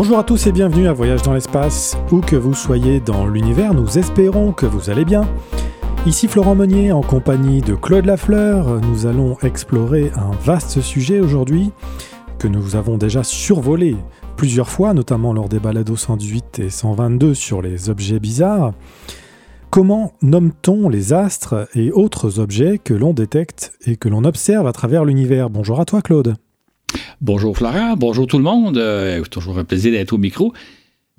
Bonjour à tous et bienvenue à Voyage dans l'espace. Où que vous soyez dans l'univers, nous espérons que vous allez bien. Ici Florent Meunier en compagnie de Claude Lafleur. Nous allons explorer un vaste sujet aujourd'hui que nous avons déjà survolé plusieurs fois, notamment lors des balados 118 et 122 sur les objets bizarres. Comment nomme-t-on les astres et autres objets que l'on détecte et que l'on observe à travers l'univers? Bonjour à toi Claude. Bonjour Florent, bonjour tout le monde. Euh, toujours un plaisir d'être au micro.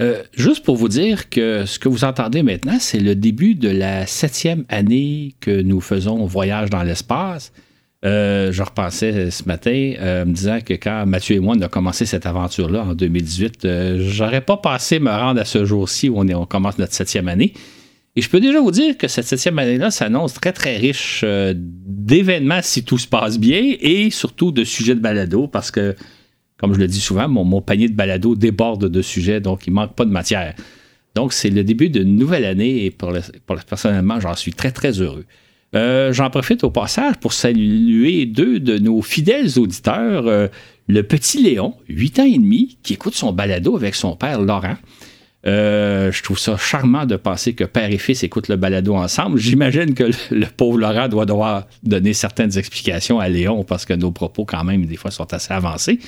Euh, juste pour vous dire que ce que vous entendez maintenant, c'est le début de la septième année que nous faisons Voyage dans l'espace. Euh, je repensais ce matin me disant que quand Mathieu et moi on a commencé cette aventure-là en 2018, j'aurais pas pensé me rendre à ce jour-ci où on commence notre septième année. Et je peux déjà vous dire que cette septième année-là s'annonce très, très riche euh, d'événements si tout se passe bien et surtout de sujets de balado parce que, comme je le dis souvent, mon, panier de balado déborde de sujets, donc il ne manque pas de matière. Donc, c'est le début d'une nouvelle année et pour, personnellement, j'en suis très, très heureux. Euh, j'en profite au passage pour saluer deux de nos fidèles auditeurs, euh, le petit Léon, 8 ans et demi, qui écoute son balado avec son père Laurent. Euh, je trouve ça charmant de penser que père et fils écoutent le balado ensemble. J'imagine que le, pauvre Laurent doit devoir donner certaines explications à Léon parce que nos propos, quand même, des fois, sont assez avancés.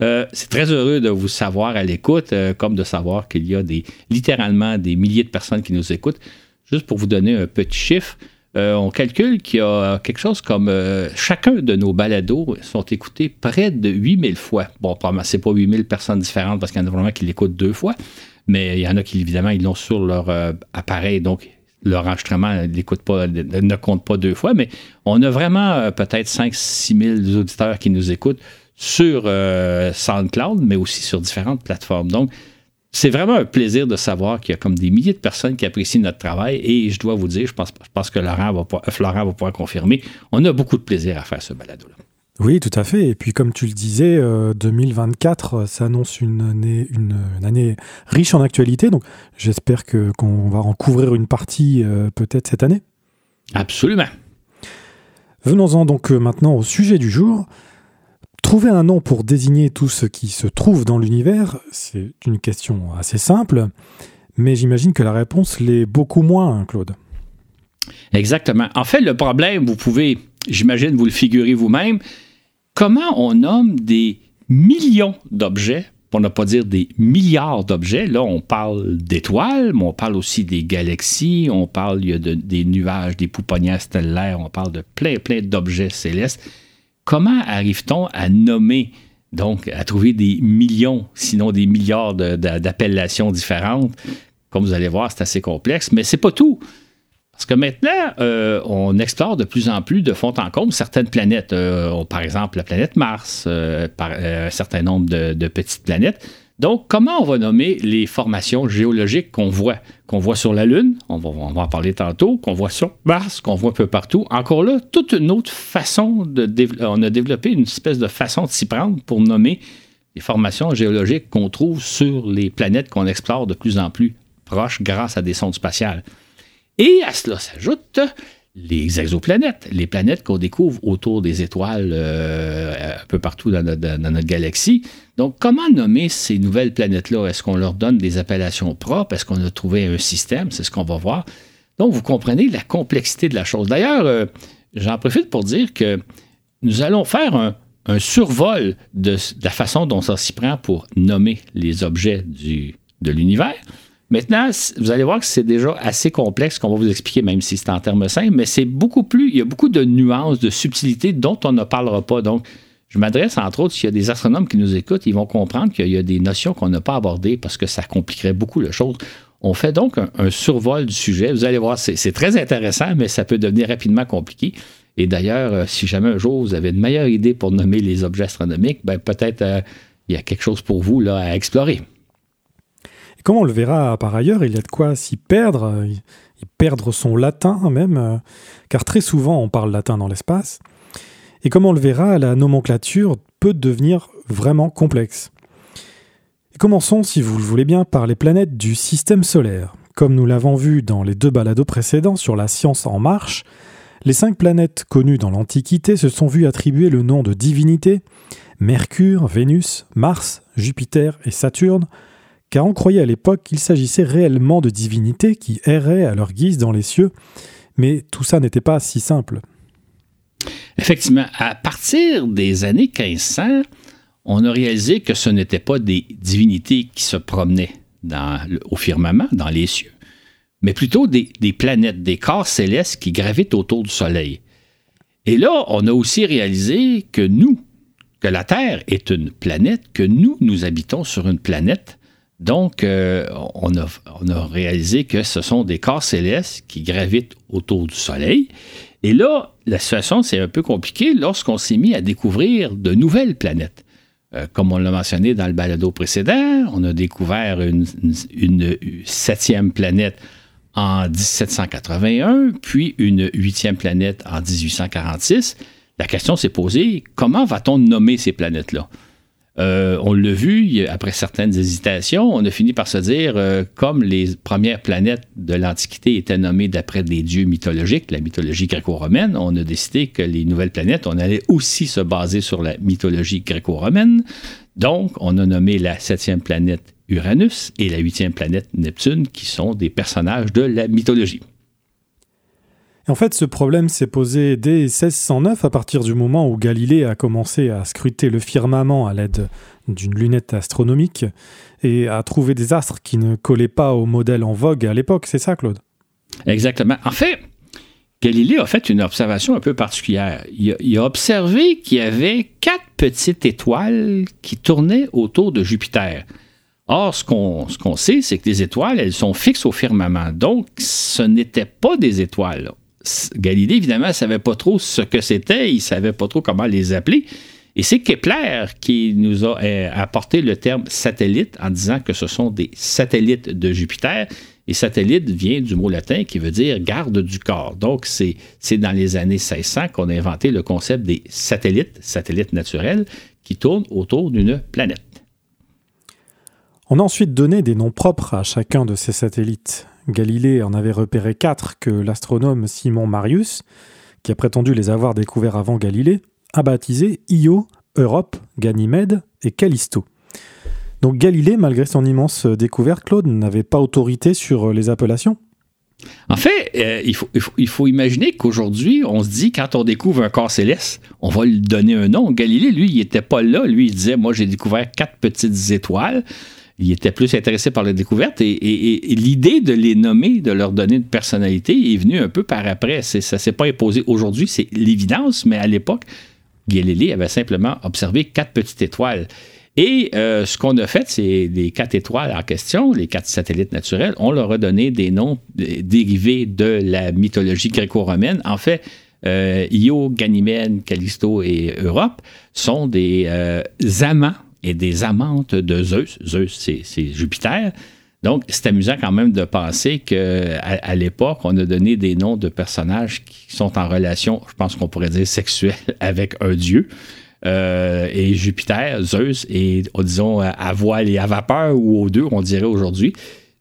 Euh, c'est très heureux de vous savoir à l'écoute, euh, comme de savoir qu'il y a littéralement des milliers de personnes qui nous écoutent. Juste pour vous donner un petit chiffre, on calcule qu'il y a quelque chose comme chacun de nos balados sont écoutés près de 8000 fois. Bon, c'est pas 8000 personnes différentes parce qu'il y en a vraiment qui l'écoutent deux fois, mais il y en a qui, évidemment, ils l'ont sur leur euh, appareil, donc leur enregistrement ne compte pas deux fois, mais on a vraiment euh, peut-être 5-6 000 auditeurs qui nous écoutent sur euh, SoundCloud, mais aussi sur différentes plateformes. Donc, c'est vraiment un plaisir de savoir qu'il y a comme des milliers de personnes qui apprécient notre travail et je dois vous dire, je pense, je pense que Laurent va, Florent va pouvoir confirmer, on a beaucoup de plaisir à faire ce balado-là. Oui, tout à fait. Et puis, comme tu le disais, 2024 euh, s'annonce une année, une, année riche en actualité. Donc, j'espère que qu'on va en couvrir une partie euh, peut-être cette année. Absolument. Venons-en donc euh, maintenant au sujet du jour. Trouver un nom pour désigner tout ce qui se trouve dans l'univers, c'est une question assez simple, mais j'imagine que la réponse l'est beaucoup moins, Claude. Exactement. En fait, le problème, vous pouvez, j'imagine, vous le figurez vous-même, comment on nomme des millions d'objets, pour ne pas dire des milliards d'objets? Là, on parle d'étoiles, mais on parle aussi des galaxies, on parle de, des nuages, des pouponnières stellaires, on parle de plein, plein d'objets célestes. Comment arrive-t-on à nommer, donc à trouver des millions, sinon des milliards d'appellations différentes? Comme vous allez voir, c'est assez complexe, mais c'est pas tout. Parce que maintenant, euh, on explore de plus en plus de fond en comble certaines planètes. Euh, par exemple, la planète Mars, euh, par, un certain nombre de, petites planètes. Donc, comment on va nommer les formations géologiques qu'on voit? Qu'on voit sur la Lune, on va, en parler tantôt, qu'on voit sur Mars, qu'on voit un peu partout. Encore là, toute une autre façon de... On a développé une espèce de façon de s'y prendre pour nommer les formations géologiques qu'on trouve sur les planètes qu'on explore de plus en plus proches grâce à des sondes spatiales. Et à cela s'ajoutent les exoplanètes, les planètes qu'on découvre autour des étoiles euh, un peu partout dans notre, galaxie. Donc, comment nommer ces nouvelles planètes-là? Est-ce qu'on leur donne des appellations propres? Est-ce qu'on a trouvé un système? C'est ce qu'on va voir. Donc, vous comprenez la complexité de la chose. D'ailleurs, euh, j'en profite pour dire que nous allons faire un, survol de, la façon dont ça s'y prend pour nommer les objets de l'univers. Maintenant, vous allez voir que c'est déjà assez complexe qu'on va vous expliquer, même si c'est en termes simples, mais c'est beaucoup plus, il y a beaucoup de nuances, de subtilités dont on ne parlera pas. Donc, je m'adresse entre autres, s'il y a des astronomes qui nous écoutent, ils vont comprendre qu'il y a des notions qu'on n'a pas abordées parce que ça compliquerait beaucoup la chose. On fait donc un, survol du sujet. Vous allez voir, c'est très intéressant, mais ça peut devenir rapidement compliqué. Et d'ailleurs, euh, si jamais un jour vous avez une meilleure idée pour nommer les objets astronomiques, ben peut-être euh, il y a quelque chose pour vous là, à explorer. Comme on le verra par ailleurs, il y a de quoi s'y perdre, y perdre son latin même, euh, car très souvent on parle latin dans l'espace. Et comme on le verra, la nomenclature peut devenir vraiment complexe. Commençons, si vous le voulez bien, par les planètes du système solaire. Comme nous l'avons vu dans les deux balados précédents sur la science en marche, les cinq planètes connues dans l'Antiquité se sont vues attribuer le nom de divinité Mercure, Vénus, Mars, Jupiter et Saturne, car on croyait à l'époque qu'il s'agissait réellement de divinités qui erraient à leur guise dans les cieux, mais tout ça n'était pas si simple. Effectivement, à partir des années 1500, on a réalisé que ce n'étaient pas des divinités qui se promenaient au firmament, dans les cieux, mais plutôt des, planètes, des corps célestes qui gravitent autour du Soleil. Et là, on a aussi réalisé que nous, que la Terre est une planète, que nous, nous habitons sur une planète. Donc, euh, on, a, réalisé que ce sont des corps célestes qui gravitent autour du Soleil. Et là, la situation, c'est un peu compliquée lorsqu'on s'est mis à découvrir de nouvelles planètes. Euh, comme on l'a mentionné dans le balado précédent, on a découvert une, septième planète en 1781, puis une huitième planète en 1846. La question s'est posée, comment va-t-on nommer ces planètes-là? Euh, on l'a vu, après certaines hésitations, on a fini par se dire, euh, comme les premières planètes de l'Antiquité étaient nommées d'après des dieux mythologiques, la mythologie gréco-romaine, on a décidé que les nouvelles planètes, on allait aussi se baser sur la mythologie gréco-romaine. Donc, on a nommé la septième planète Uranus et la huitième planète Neptune, qui sont des personnages de la mythologie. En fait, ce problème s'est posé dès 1609 à partir du moment où Galilée a commencé à scruter le firmament à l'aide d'une lunette astronomique et à trouver des astres qui ne collaient pas au modèle en vogue à l'époque. C'est ça, Claude? Exactement. En fait, Galilée a fait une observation un peu particulière. Il a, observé qu'il y avait quatre petites étoiles qui tournaient autour de Jupiter. Or, ce qu'on sait, c'est que les étoiles, elles sont fixes au firmament. Donc, ce n'étaient pas des étoiles. Galilée, évidemment, ne savait pas trop ce que c'était, il ne savait pas trop comment les appeler. Et c'est Kepler qui nous a euh, apporté le terme satellite en disant que ce sont des satellites de Jupiter. Et satellite vient du mot latin qui veut dire garde du corps. Donc, c'est dans les années 1600 qu'on a inventé le concept des satellites, satellites naturels, qui tournent autour d'une planète. On a ensuite donné des noms propres à chacun de ces satellites. Galilée en avait repéré quatre que l'astronome Simon Marius, qui a prétendu les avoir découverts avant Galilée, a baptisé Io, Europe, Ganymède et Callisto. Donc Galilée, malgré son immense découverte, Claude n'avait pas autorité sur les appellations en fait, euh, il, faut, il, faut, imaginer qu'aujourd'hui, on se dit, quand on découvre un corps céleste, on va lui donner un nom. Galilée, lui, il n'était pas là. Lui, il disait, moi, j'ai découvert quatre petites étoiles il était plus intéressé par la découverte et, l'idée de les nommer, de leur donner une personnalité est venue un peu par après. Ça ne s'est pas imposé aujourd'hui, c'est l'évidence, mais à l'époque, Galilée avait simplement observé quatre petites étoiles. Et euh, ce qu'on a fait, c'est les quatre étoiles en question, les quatre satellites naturels, on leur a donné des noms dérivés de la mythologie gréco-romaine. En fait, euh, Io, Ganymède, Callisto et Europe sont des euh, amants et des amantes de Zeus. Zeus, c'est Jupiter. Donc, c'est amusant quand même de penser qu'à l'époque, on a donné des noms de personnages qui sont en relation, je pense qu'on pourrait dire sexuelle, avec un dieu. Euh, et Jupiter, Zeus, et disons à voile et à vapeur, ou aux deux, on dirait aujourd'hui.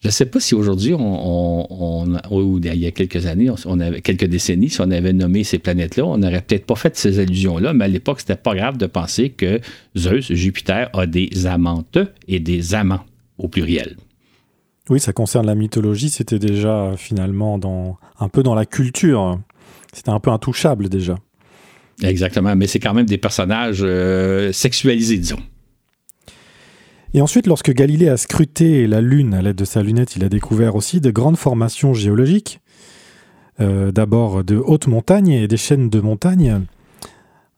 Je ne sais pas si aujourd'hui, on, ou il y a quelques années, on avait, quelques décennies, si on avait nommé ces planètes-là, on n'aurait peut-être pas fait ces allusions-là, mais à l'époque, c'était pas grave de penser que Zeus, Jupiter, a des amantes et des amants au pluriel. Oui, ça concerne la mythologie, c'était déjà finalement dans, un peu dans la culture. C'était un peu intouchable déjà. Exactement, mais c'est quand même des personnages euh, sexualisés, disons. Et ensuite, lorsque Galilée a scruté la Lune à l'aide de sa lunette, il a découvert aussi de grandes formations géologiques. Euh, d'abord de hautes montagnes et des chaînes de montagnes,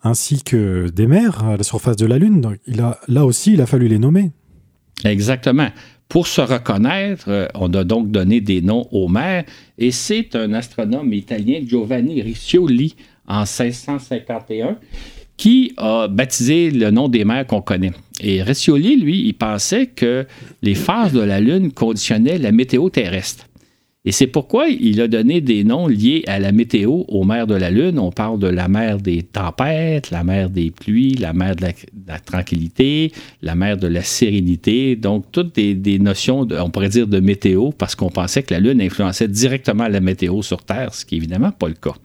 ainsi que des mers à la surface de la Lune. a, là aussi, il a fallu les nommer. Exactement. Pour se reconnaître, euh, on a donc donné des noms aux mers, et c'est un astronome italien, Giovanni Riccioli, en 1651, qui a baptisé le nom des mers qu'on connaît. Et Riccioli, lui, il pensait que les phases de la Lune conditionnaient la météo terrestre. Et c'est pourquoi il a donné des noms liés à la météo aux mers de la Lune. On parle de la mer des tempêtes, la mer des pluies, la mer de la, tranquillité, la mer de la sérénité. Donc, toutes des, notions, on pourrait dire, de météo, parce qu'on pensait que la Lune influençait directement la météo sur Terre, ce qui n'est évidemment pas le cas.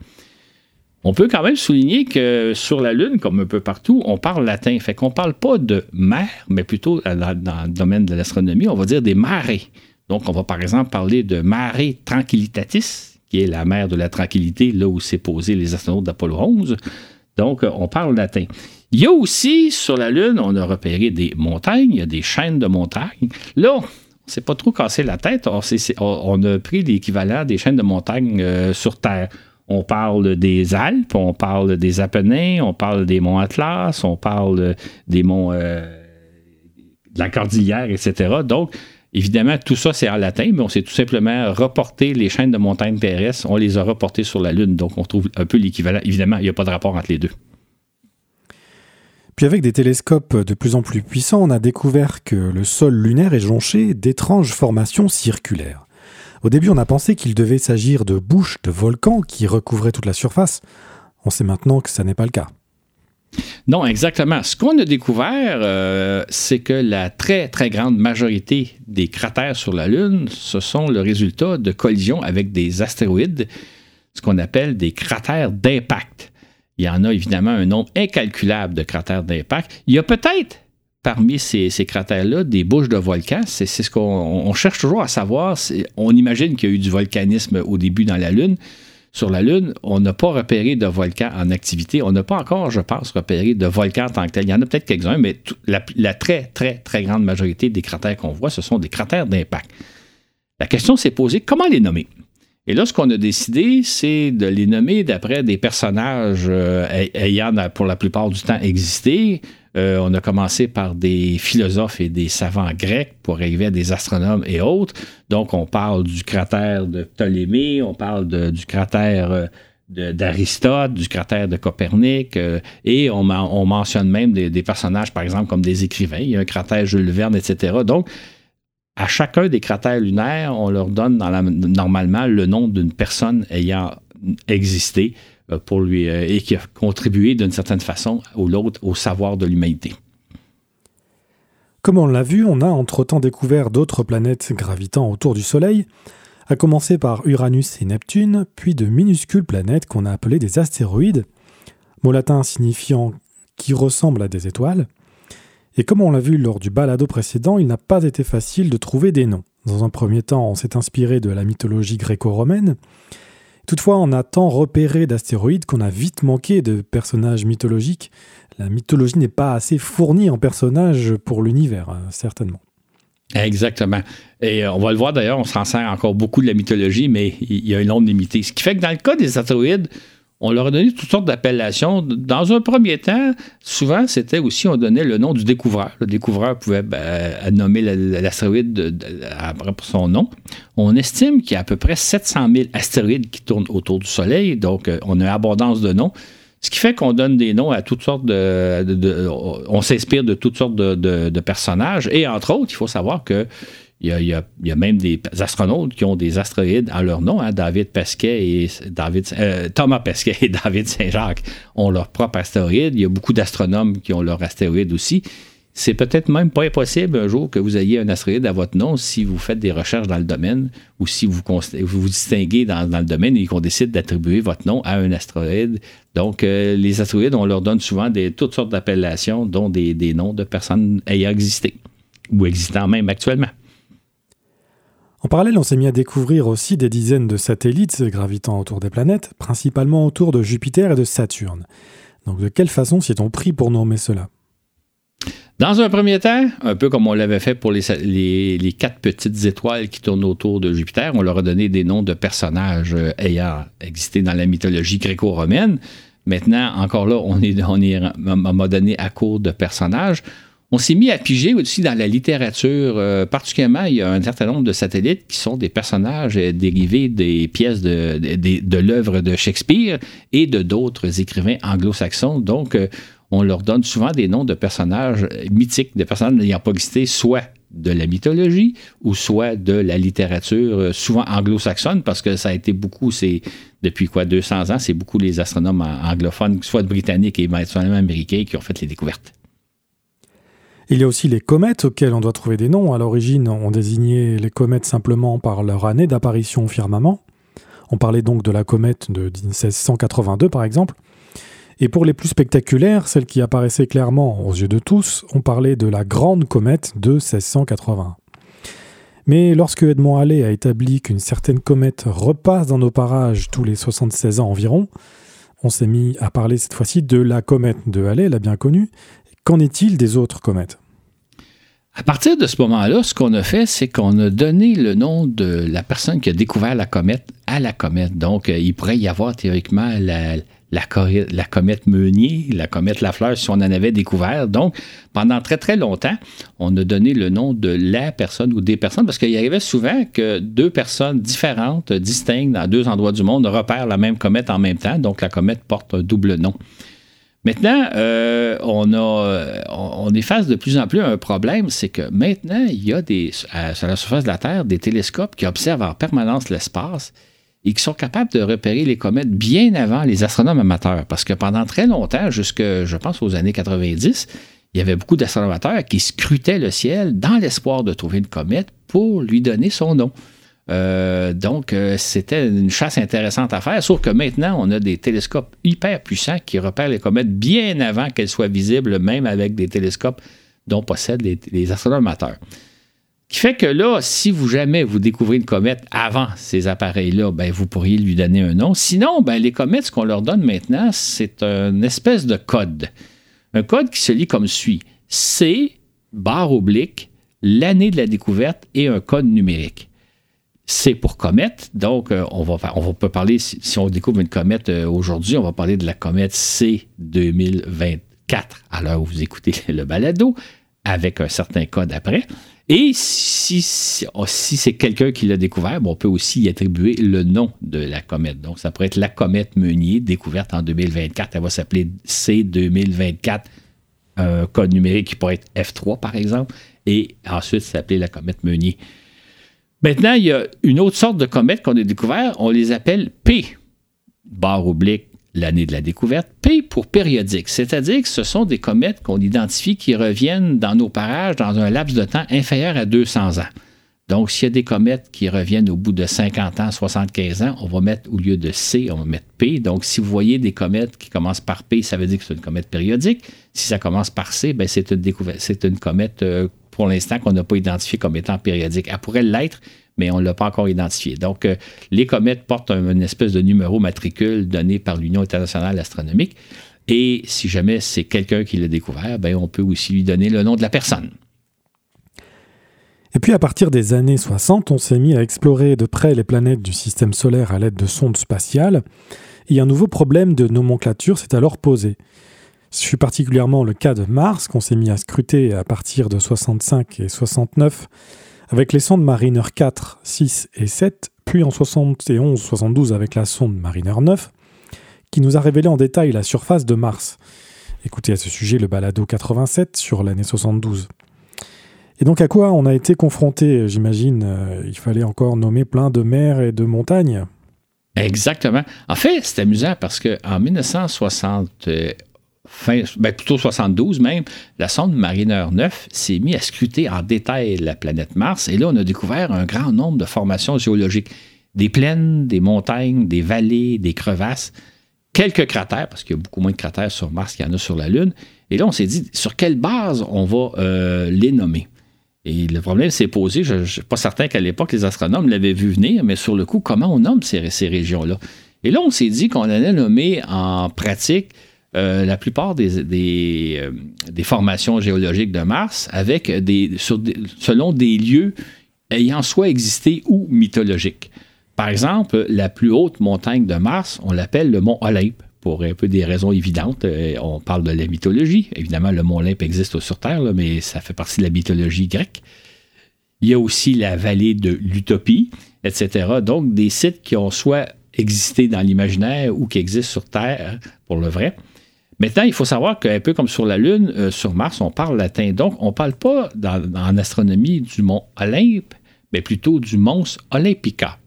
On peut quand même souligner que sur la Lune, comme un peu partout, on parle latin. Fait qu'on ne parle pas de mer, mais plutôt dans, le domaine de l'astronomie, on va dire des marées. Donc, on va par exemple parler de marée tranquillitatis, qui est la mer de la tranquillité, là où s'est posé les astronautes d'Apollo 11. Donc, on parle latin. Il y a aussi, sur la Lune, on a repéré des montagnes, il y a des chaînes de montagnes. Là, on s'est pas trop cassé la tête. On, a pris l'équivalent des chaînes de montagnes euh, sur Terre. On parle des Alpes, on parle des Apennins, on parle des monts Atlas, on parle des monts euh, de la Cordillère, etc. Donc, évidemment, tout ça, c'est en latin, mais on s'est tout simplement reporté les chaînes de montagnes terrestres, on les a reportées sur la Lune. Donc, on trouve un peu l'équivalent. Évidemment, il n'y a pas de rapport entre les deux. Puis avec des télescopes de plus en plus puissants, on a découvert que le sol lunaire est jonché d'étranges formations circulaires. Au début, on a pensé qu'il devait s'agir de bouches de volcans qui recouvraient toute la surface. On sait maintenant que ça n'est pas le cas. Non, exactement. Ce qu'on a découvert, euh, c'est que la très, très grande majorité des cratères sur la Lune, ce sont le résultat de collisions avec des astéroïdes, ce qu'on appelle des cratères d'impact. Il y en a évidemment un nombre incalculable de cratères d'impact. Il y a peut-être parmi ces, cratères-là des bouches de volcans. C'est ce qu'on cherche toujours à savoir. On imagine qu'il y a eu du volcanisme au début dans la Lune. Sur la Lune, on n'a pas repéré de volcans en activité. On n'a pas encore, je pense, repéré de volcans en tant que tel. Il y en a peut-être quelques-uns, mais la, la, très, très, très grande majorité des cratères qu'on voit, ce sont des cratères d'impact. La question s'est posée, comment les nommer? Et là, ce qu'on a décidé, c'est de les nommer d'après des personnages euh, ayant pour la plupart du temps existé. Euh, on a commencé par des philosophes et des savants grecs pour arriver à des astronomes et autres. Donc, on parle du cratère de Ptolémée, on parle du cratère euh, d'Aristote, du cratère de Copernic, et on, mentionne même des, personnages, par exemple, comme des écrivains. Il y a un cratère Jules Verne, etc. Donc, à chacun des cratères lunaires, on leur donne normalement le nom d'une personne ayant existé euh, pour lui euh, et qui a contribué d'une certaine façon ou l'autre au savoir de l'humanité. Comme on l'a vu, on a entre-temps découvert d'autres planètes gravitant autour du Soleil, à commencer par Uranus et Neptune, puis de minuscules planètes qu'on a appelées des astéroïdes, mot latin signifiant qui ressemblent à des étoiles. Et comme on l'a vu lors du balado précédent, il n'a pas été facile de trouver des noms. Dans un premier temps, on s'est inspiré de la mythologie gréco-romaine. Toutefois, on a tant repéré d'astéroïdes qu'on a vite manqué de personnages mythologiques. La mythologie n'est pas assez fournie en personnages pour l'univers, hein, certainement. Exactement. Et euh, on va le voir d'ailleurs, on s'en sert encore beaucoup de la mythologie, mais il y a une nombre limité. Ce qui fait que dans le cas des astéroïdes, on leur a donné toutes sortes d'appellations. Dans un premier temps, souvent, c'était aussi, on donnait le nom du découvreur. Le découvreur pouvait ben, nommer l'astéroïde pour son nom. On estime qu'il y a à peu près 700 000 astéroïdes qui tournent autour du Soleil, donc euh, on a abondance de noms. Ce qui fait qu'on donne des noms à toutes sortes de. on s'inspire de toutes sortes de, personnages. Et entre autres, il faut savoir que il y, a, même des astronautes qui ont des astéroïdes en leur nom. Hein. David Pesquet et David, euh, Thomas Pesquet et David Saint-Jacques ont leur propre astéroïde. Il y a beaucoup d'astronomes qui ont leur astéroïde aussi. C'est peut-être même pas impossible un jour que vous ayez un astéroïde à votre nom si vous faites des recherches dans le domaine ou si vous vous, distinguez dans, le domaine et qu'on décide d'attribuer votre nom à un astéroïde. Donc, euh, les astéroïdes, on leur donne souvent toutes sortes d'appellations, dont des noms de personnes ayant existé ou existant même actuellement. En parallèle, on s'est mis à découvrir aussi des dizaines de satellites gravitant autour des planètes, principalement autour de Jupiter et de Saturne. Donc de quelle façon s'y est-on pris pour nommer cela? Dans un premier temps, un peu comme on l'avait fait pour les, quatre petites étoiles qui tournent autour de Jupiter, on leur a donné des noms de personnages euh, ayant existé dans la mythologie gréco-romaine. Maintenant, encore là, on est, on donné à court de personnages. On s'est mis à piger aussi dans la littérature. Euh, particulièrement, il y a un certain nombre de satellites qui sont des personnages euh, dérivés des pièces de, de, l'œuvre de Shakespeare et de d'autres écrivains anglo-saxons. Donc, euh, on leur donne souvent des noms de personnages mythiques, de personnages n'ayant pas existé, soit de la mythologie ou soit de la littérature, souvent anglo-saxonne, parce que ça a été beaucoup, c'est depuis quoi, 200 ans, c'est beaucoup les astronomes anglophones, soit britanniques et éventuellement américains, qui ont fait les découvertes. Il y a aussi les comètes auxquelles on doit trouver des noms. À l'origine, on désignait les comètes simplement par leur année d'apparition au firmament. On parlait donc de la comète de 1682 par exemple. Et pour les plus spectaculaires, celle qui apparaissait clairement aux yeux de tous, on parlait de la grande comète de 1680. Mais lorsque Edmond Halley a établi qu'une certaine comète repasse dans nos parages tous les 76 ans environ, on s'est mis à parler cette fois-ci de la comète de Halley, la bien connue. Qu'en est-il des autres comètes? À partir de ce moment-là, ce qu'on a fait, c'est qu'on a donné le nom de la personne qui a découvert la comète à la comète. Donc, euh, il pourrait y avoir théoriquement la, comète Meunier, la comète Lafleur, si on en avait découvert. Donc, pendant très, très longtemps, on a donné le nom de la personne ou des personnes, parce qu'il y avait souvent que deux personnes différentes, distinctes, dans deux endroits du monde, repèrent la même comète en même temps. Donc, la comète porte un double nom. Maintenant, euh, on, a, on, est face de plus en plus à un problème, c'est que maintenant, il y a des, sur la surface de la Terre des télescopes qui observent en permanence l'espace et qui sont capables de repérer les comètes bien avant les astronomes amateurs. Parce que pendant très longtemps, jusque, je pense, aux années 90, il y avait beaucoup d'astronomes amateurs qui scrutaient le ciel dans l'espoir de trouver une comète pour lui donner son nom. Euh, donc, euh, c'était une chasse intéressante à faire, sauf que maintenant, on a des télescopes hyper puissants qui repèrent les comètes bien avant qu'elles soient visibles, même avec des télescopes dont possèdent les, les astronomes amateurs qui fait que là, si vous jamais vous découvrez une comète avant ces appareils-là, ben, vous pourriez lui donner un nom. Sinon, ben, les comètes, ce qu'on leur donne maintenant, c'est une espèce de code. Un code qui se lit comme suit. C, barre oblique, l'année de la découverte et un code numérique. C pour comète, donc euh, on, va, on peut parler, si, on découvre une comète euh, aujourd'hui, on va parler de la comète C 2024, à l'heure où vous écoutez le balado, avec un certain code après. Et si, oh, si, c'est quelqu'un qui l'a découvert, on peut aussi y attribuer le nom de la comète. Donc, ça pourrait être la comète Meunier, découverte en 2024. Elle va s'appeler C2024, un code numérique qui pourrait être F3, par exemple, et ensuite s'appeler la comète Meunier. Maintenant, il y a une autre sorte de comète qu'on a découvert, on les appelle P, barre oblique l'année de la découverte, P pour périodique, c'est-à-dire que ce sont des comètes qu'on identifie qui reviennent dans nos parages dans un laps de temps inférieur à 200 ans. Donc, s'il y a des comètes qui reviennent au bout de 50 ans, 75 ans, on va mettre, au lieu de C, on va mettre P. Donc, si vous voyez des comètes qui commencent par P, ça veut dire que c'est une comète périodique. Si ça commence par C, ben c'est une, une comète, euh, pour l'instant, qu'on n'a pas identifiée comme étant périodique. Elle pourrait l'être, mais on ne l'a pas encore identifié. Donc, euh, les comètes portent une espèce de numéro matricule donné par l'Union internationale astronomique. Et si jamais c'est quelqu'un qui l'a découvert, ben, on peut aussi lui donner le nom de la personne. Et puis à partir des années 60, on s'est mis à explorer de près les planètes du système solaire à l'aide de sondes spatiales. Et un nouveau problème de nomenclature s'est alors posé. Ce fut particulièrement le cas de Mars, qu'on s'est mis à scruter à partir de 65 et 69 avec les sondes Mariner 4, 6 et 7, puis en 71-72 avec la sonde Mariner 9, qui nous a révélé en détail la surface de Mars. Écoutez à ce sujet le balado 87 sur l'année 72. Et donc à quoi on a été confronté, j'imagine euh, Il fallait encore nommer plein de mers et de montagnes? Exactement. En fait, c'est amusant parce qu'en 1960, fin, ben plutôt 72 même, la sonde Mariner 9 s'est mise à scruter en détail la planète Mars et là, on a découvert un grand nombre de formations géologiques. Des plaines, des montagnes, des vallées, des crevasses, quelques cratères, parce qu'il y a beaucoup moins de cratères sur Mars qu'il y en a sur la Lune. Et là, on s'est dit, sur quelle base on va euh, les nommer? Et le problème s'est posé, je ne suis pas certain qu'à l'époque, les astronomes l'avaient vu venir, mais sur le coup, comment on nomme ces, ces régions-là? Et là, on s'est dit qu'on allait nommer en pratique euh, la plupart des, euh, des, formations géologiques de Mars selon des lieux ayant soit existé ou mythologiques. Par exemple, la plus haute montagne de Mars, on l'appelle le mont Olympe pour un peu des raisons évidentes. Euh, on parle de la mythologie. Évidemment, le mont Olympe existe sur Terre, mais ça fait partie de la mythologie grecque. Il y a aussi la vallée de l'Utopie, etc. Donc, des sites qui ont soit existé dans l'imaginaire ou qui existent sur Terre pour le vrai. Maintenant, il faut savoir qu'un peu comme sur la Lune, euh, sur Mars, on parle latin. Donc, on ne parle pas en astronomie du mont Olympe, mais plutôt du mons Olympica.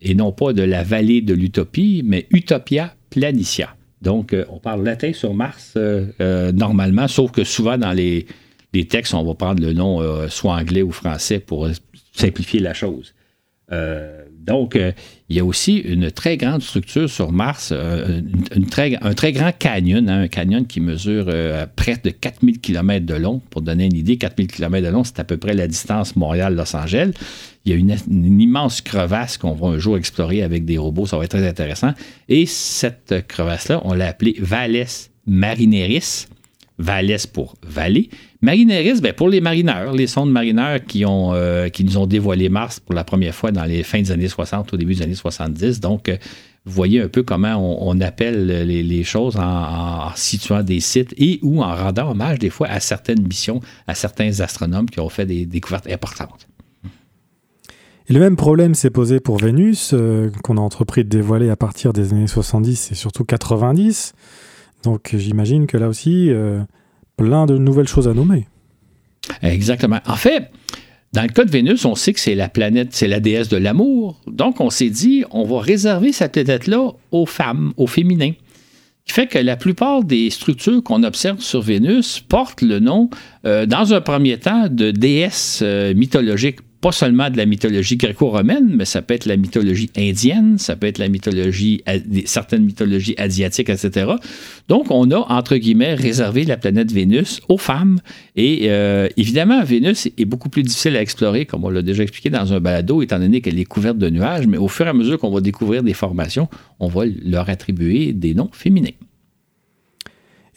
Et non pas de la vallée de l'utopie, mais Utopia Planitia. Donc, euh, on parle latin sur Mars euh, normalement, sauf que souvent dans les, les, textes, on va prendre le nom soit anglais ou français pour simplifier la chose. donc, il y a aussi une très grande structure sur Mars, une, très, un très grand canyon, hein, un canyon qui mesure près de 4000 km de long. Pour donner une idée, 4000 km de long, c'est à peu près la distance Montréal-Los Angeles. Il y a une, immense crevasse qu'on va un jour explorer avec des robots. Ça va être très intéressant. Et cette crevasse-là, on l'a appelée Valles Marineris. Valles pour vallée. Marineris, ben pour les marineurs, les sondes marineurs qui, ont, euh, qui nous ont dévoilé Mars pour la première fois dans les fins des années 60, au début des années 70. Donc, euh, vous voyez un peu comment on, appelle les, choses en, situant des sites et ou en rendant hommage des fois à certaines missions, à certains astronomes qui ont fait des découvertes importantes. Et le même problème s'est posé pour Vénus, euh, qu'on a entrepris de dévoiler à partir des années 70 et surtout 90. Donc j'imagine que là aussi, euh, plein de nouvelles choses à nommer. Exactement. En fait, dans le cas de Vénus, on sait que c'est la planète, c'est la déesse de l'amour. Donc on s'est dit, on va réserver cette planète-là aux femmes, aux féminins. Qui fait que la plupart des structures qu'on observe sur Vénus portent le nom, euh, dans un premier temps, de déesses mythologiques pas seulement de la mythologie gréco-romaine, mais ça peut être la mythologie indienne, ça peut être la mythologie, certaines mythologies asiatiques, etc. Donc, on a, entre guillemets, réservé la planète Vénus aux femmes. Et euh, évidemment, Vénus est beaucoup plus difficile à explorer, comme on l'a déjà expliqué dans un balado, étant donné qu'elle est couverte de nuages, mais au fur et à mesure qu'on va découvrir des formations, on va leur attribuer des noms féminins.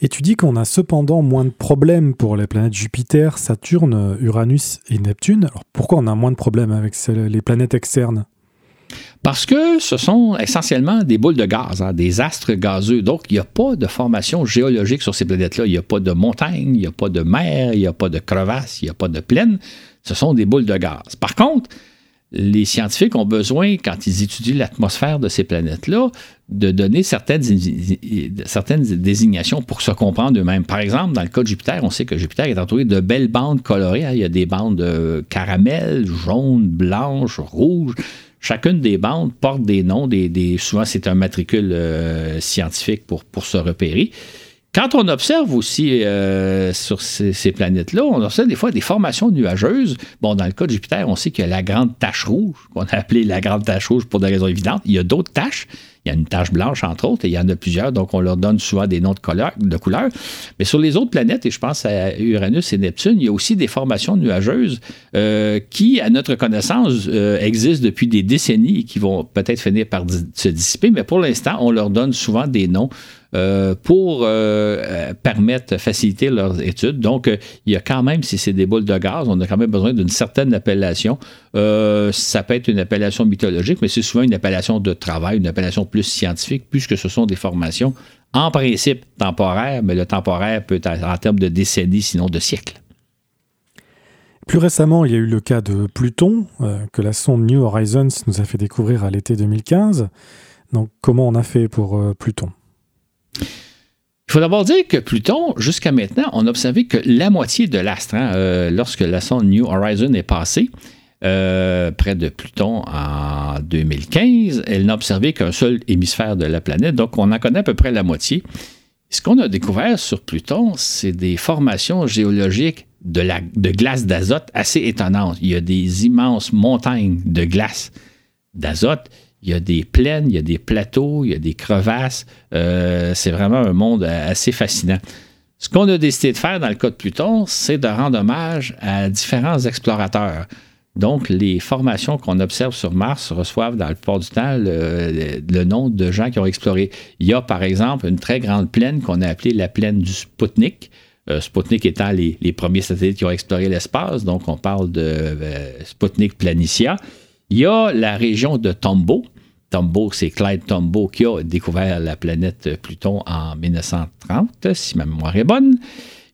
Et tu dis qu'on a cependant moins de problèmes pour les planètes Jupiter, Saturne, Uranus et Neptune. Alors pourquoi on a moins de problèmes avec les planètes externes? Parce que ce sont essentiellement des boules de gaz, hein, des astres gazeux. Donc, il n'y a pas de formation géologique sur ces planètes-là. Il n'y a pas de montagnes, il n'y a pas de mer, il n'y a pas de crevasses, il n'y a pas de plaines. Ce sont des boules de gaz. Par contre, les scientifiques ont besoin, quand ils étudient l'atmosphère de ces planètes-là, de donner certaines, certaines désignations pour se comprendre eux-mêmes. Par exemple, dans le cas de Jupiter, on sait que Jupiter est entouré de belles bandes colorées. Hein. Il y a des bandes euh, caramel, jaune, blanche, rouge. Chacune des bandes porte des noms. Des, souvent, c'est un matricule euh, scientifique pour se repérer. Quand on observe aussi euh, sur ces, planètes-là, on observe des fois des formations nuageuses. Bon, dans le cas de Jupiter, on sait qu'il y a la grande tache rouge, qu'on a appelée la grande tache rouge pour des raisons évidentes. Il y a d'autres taches. Il y a une tache blanche, entre autres, et il y en a plusieurs, donc on leur donne souvent des noms de couleurs. Mais sur les autres planètes, et je pense à Uranus et Neptune, il y a aussi des formations nuageuses euh, qui, à notre connaissance, euh, existent depuis des décennies et qui vont peut-être finir par se dissiper, mais pour l'instant, on leur donne souvent des noms euh, pour euh, permettre, faciliter leurs études. Donc, il y a quand même, si c'est des boules de gaz, on a quand même besoin d'une certaine appellation. Ça peut être une appellation mythologique, mais c'est souvent une appellation de travail, une appellation plus scientifique, puisque ce sont des formations en principe temporaires, mais le temporaire peut être en termes de décennies, sinon de siècles. Plus récemment, il y a eu le cas de Pluton, que la sonde New Horizons nous a fait découvrir à l'été 2015. Donc, comment on a fait pour Pluton? Il faut d'abord dire que Pluton, jusqu'à maintenant, on a observé que la moitié de l'astre, hein, euh, lorsque la sonde New Horizon est passée euh, près de Pluton en 2015, elle n'a observé qu'un seul hémisphère de la planète, donc on en connaît à peu près la moitié. Ce qu'on a découvert sur Pluton, c'est des formations géologiques de, la, de glace d'azote assez étonnantes. Il y a des immenses montagnes de glace d'azote il y a des plaines, il y a des plateaux, il y a des crevasses. Euh, c'est vraiment un monde assez fascinant. Ce qu'on a décidé de faire dans le cas de Pluton, c'est de rendre hommage à différents explorateurs. Donc, les formations qu'on observe sur Mars reçoivent dans le plupart du temps le, nom de gens qui ont exploré. Il y a, par exemple, une très grande plaine qu'on a appelée la plaine du Sputnik. Euh, Sputnik étant les, premiers satellites qui ont exploré l'espace. Donc, on parle de euh, Sputnik Planitia. Il y a la région de Tombeau, Tombaugh, c'est Clyde Tombaugh qui a découvert la planète Pluton en 1930, si ma mémoire est bonne.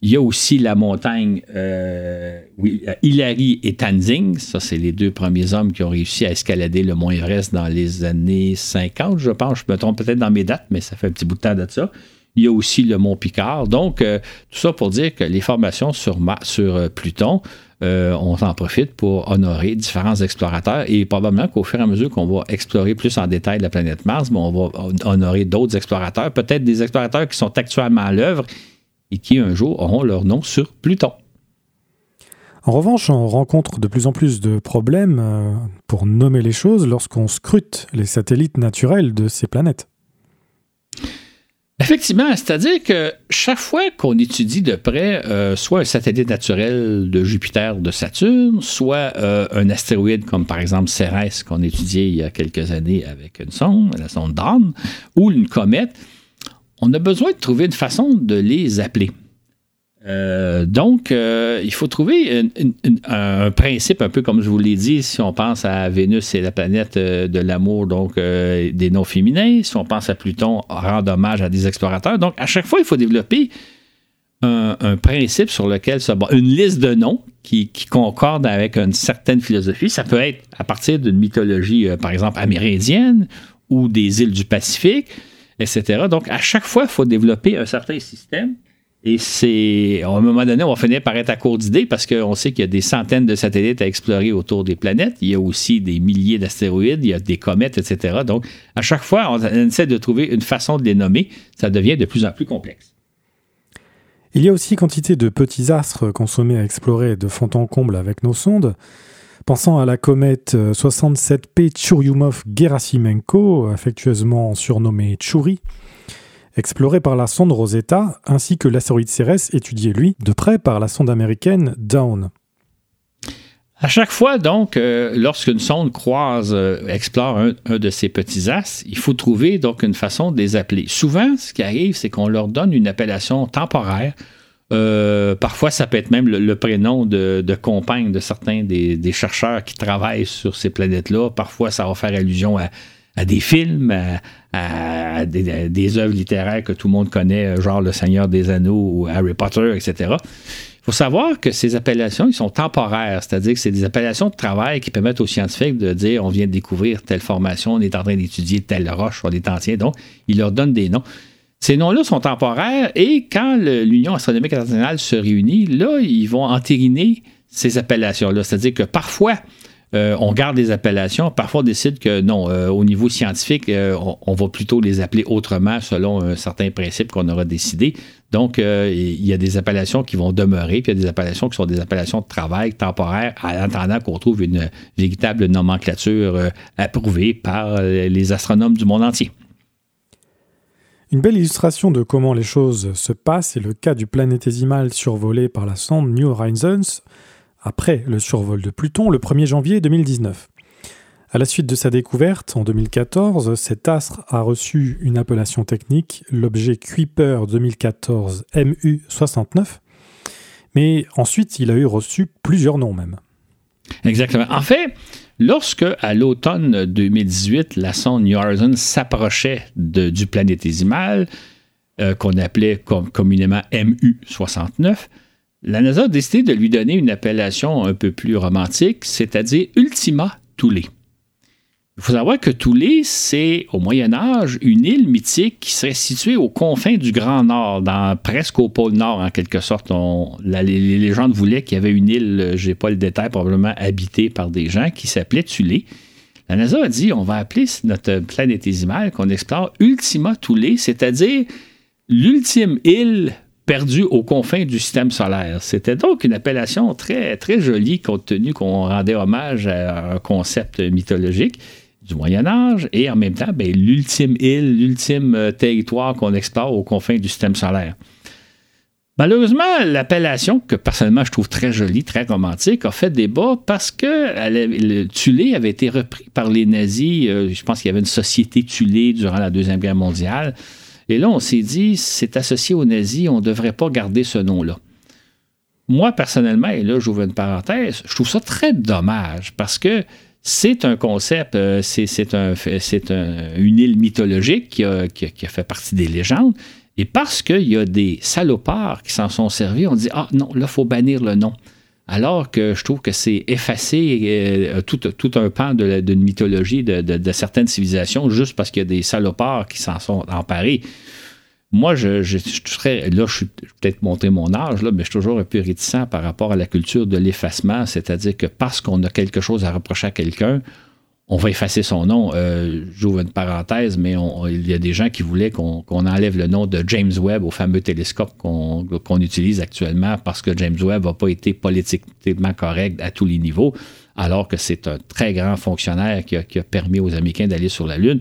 Il y a aussi la montagne euh, oui, Hillary et Tanzing. Ça, c'est les deux premiers hommes qui ont réussi à escalader le mont Everest dans les années 50, je pense. Je me trompe peut-être dans mes dates, mais ça fait un petit bout de temps de ça. Il y a aussi le mont Picard. Donc, euh, tout ça pour dire que les formations sur, sur euh, Pluton euh, on en profite pour honorer différents explorateurs et probablement qu'au fur et à mesure qu'on va explorer plus en détail la planète Mars, on va honorer d'autres explorateurs, peut-être des explorateurs qui sont actuellement à l'œuvre et qui un jour auront leur nom sur Pluton. En revanche, on rencontre de plus en plus de problèmes euh, pour nommer les choses lorsqu'on scrute les satellites naturels de ces planètes. Effectivement, c'est-à-dire que chaque fois qu'on étudie de près euh, soit un satellite naturel de Jupiter, de Saturne, soit euh, un astéroïde comme par exemple Cérès qu'on étudiait il y a quelques années avec une sonde, la sonde Dawn, ou une comète, on a besoin de trouver une façon de les appeler. Euh, donc, euh, il faut trouver un principe, un peu comme je vous l'ai dit, si on pense à Vénus, c'est la planète euh, de l'amour, donc des noms féminins. Si on pense à Pluton, rend hommage à des explorateurs. Donc, à chaque fois, il faut développer un, principe sur lequel se une liste de noms qui, concorde avec une certaine philosophie. Ça peut être à partir d'une mythologie, par exemple, amérindienne ou des îles du Pacifique, Donc, à chaque fois, il faut développer un certain système et c'est, à un moment donné, on va finir par être à court d'idées parce qu'on sait qu'il y a des centaines de satellites à explorer autour des planètes. Il y a aussi des milliers d'astéroïdes, il y a des comètes, etc. Donc, à chaque fois, on essaie de trouver une façon de les nommer. Ça devient de plus en plus complexe. Il y a aussi quantité de petits astres consommés à explorer de fond en comble avec nos sondes. Pensant à la comète 67P Churyumov-Gerasimenko, affectueusement surnommée Churi, exploré par la sonde Rosetta, ainsi que l'astéroïde Cérès, étudié lui de près par la sonde américaine Dawn. À chaque fois, donc, euh, lorsqu'une sonde croise, euh, explore un, de ces petits as, il faut trouver donc une façon de les appeler. Souvent, ce qui arrive, c'est qu'on leur donne une appellation temporaire. Euh, parfois, ça peut être même le, prénom de, de, compagne de certains des, des, chercheurs qui travaillent sur ces planètes-là. Parfois, ça va faire allusion à, à des films, à, des, œuvres littéraires que tout le monde connaît, genre Le Seigneur des Anneaux ou Harry Potter, etc. Il faut savoir que ces appellations, ils sont temporaires, c'est-à-dire que c'est des appellations de travail qui permettent aux scientifiques de dire on vient de découvrir telle formation, on est en train d'étudier telle roche, on est entier, donc ils leur donnent des noms. Ces noms-là sont temporaires et quand l'Union astronomique internationale se réunit, là, ils vont entériner ces appellations-là. C'est-à-dire que parfois, euh, on garde les appellations. Parfois, on décide que non, euh, au niveau scientifique, euh, on, va plutôt les appeler autrement selon un certain principe qu'on aura décidé. Donc, il y a des appellations qui vont demeurer, puis il y a des appellations qui sont des appellations de travail temporaires, en attendant qu'on trouve une véritable nomenclature approuvée par les astronomes du monde entier. Une belle illustration de comment les choses se passent est le cas du planétésimal survolé par la sonde New Horizons après le survol de Pluton le 1er janvier 2019. À la suite de sa découverte, en 2014, cet astre a reçu une appellation technique, l'objet Kuiper 2014 MU69, mais ensuite il a eu reçu plusieurs noms même. Exactement. En fait, lorsque à l'automne 2018, la sonde New Horizons s'approchait du planétésimal, euh, qu'on appelait communément MU69, la NASA a décidé de lui donner une appellation un peu plus romantique, c'est-à-dire Ultima Thule. Il faut savoir que Thule, c'est au Moyen Âge une île mythique qui serait située aux confins du Grand Nord, dans, presque au pôle Nord en quelque sorte. les, légendes voulaient qu'il y avait une île, j'ai pas le détail, probablement habitée par des gens, qui s'appelait Thule. La NASA a dit on va appeler notre planétésimale qu'on explore Ultima Thule, c'est-à-dire l'ultime île perdu aux confins du système solaire. C'était donc une appellation très, très jolie compte tenu qu'on rendait hommage à un concept mythologique du Moyen Âge et en même temps ben, l'ultime île, l'ultime euh, territoire qu'on explore aux confins du système solaire. Malheureusement, l'appellation, que personnellement je trouve très jolie, très romantique, a fait débat parce que le Tulé avait été repris par les nazis. Euh, je pense qu'il y avait une société Tulé durant la Deuxième Guerre mondiale. Et là, on s'est dit, c'est associé aux nazis, on ne devrait pas garder ce nom-là. Moi, personnellement, et là, j'ouvre une parenthèse, je trouve ça très dommage parce que c'est un concept, euh, c'est un, une île mythologique qui a, fait partie des légendes. Et parce qu'il y a des salopards qui s'en sont servis, on dit Ah non, là, il faut bannir le nom alors que je trouve que c'est effacer euh, tout, un pan de, mythologie de, certaines civilisations juste parce qu'il y a des salopards qui s'en sont emparés. Moi, je, serais, là, je suis peut-être monté mon âge, là, mais je suis toujours un peu réticent par rapport à la culture de l'effacement, c'est-à-dire que parce qu'on a quelque chose à reprocher à quelqu'un, on va effacer son nom. Euh, J'ouvre une parenthèse, mais il y a des gens qui voulaient qu'on enlève le nom de James Webb au fameux télescope qu'on utilise actuellement parce que James Webb n'a pas été politiquement correct à tous les niveaux, alors que c'est un très grand fonctionnaire qui a, qui a permis aux Américains d'aller sur la Lune.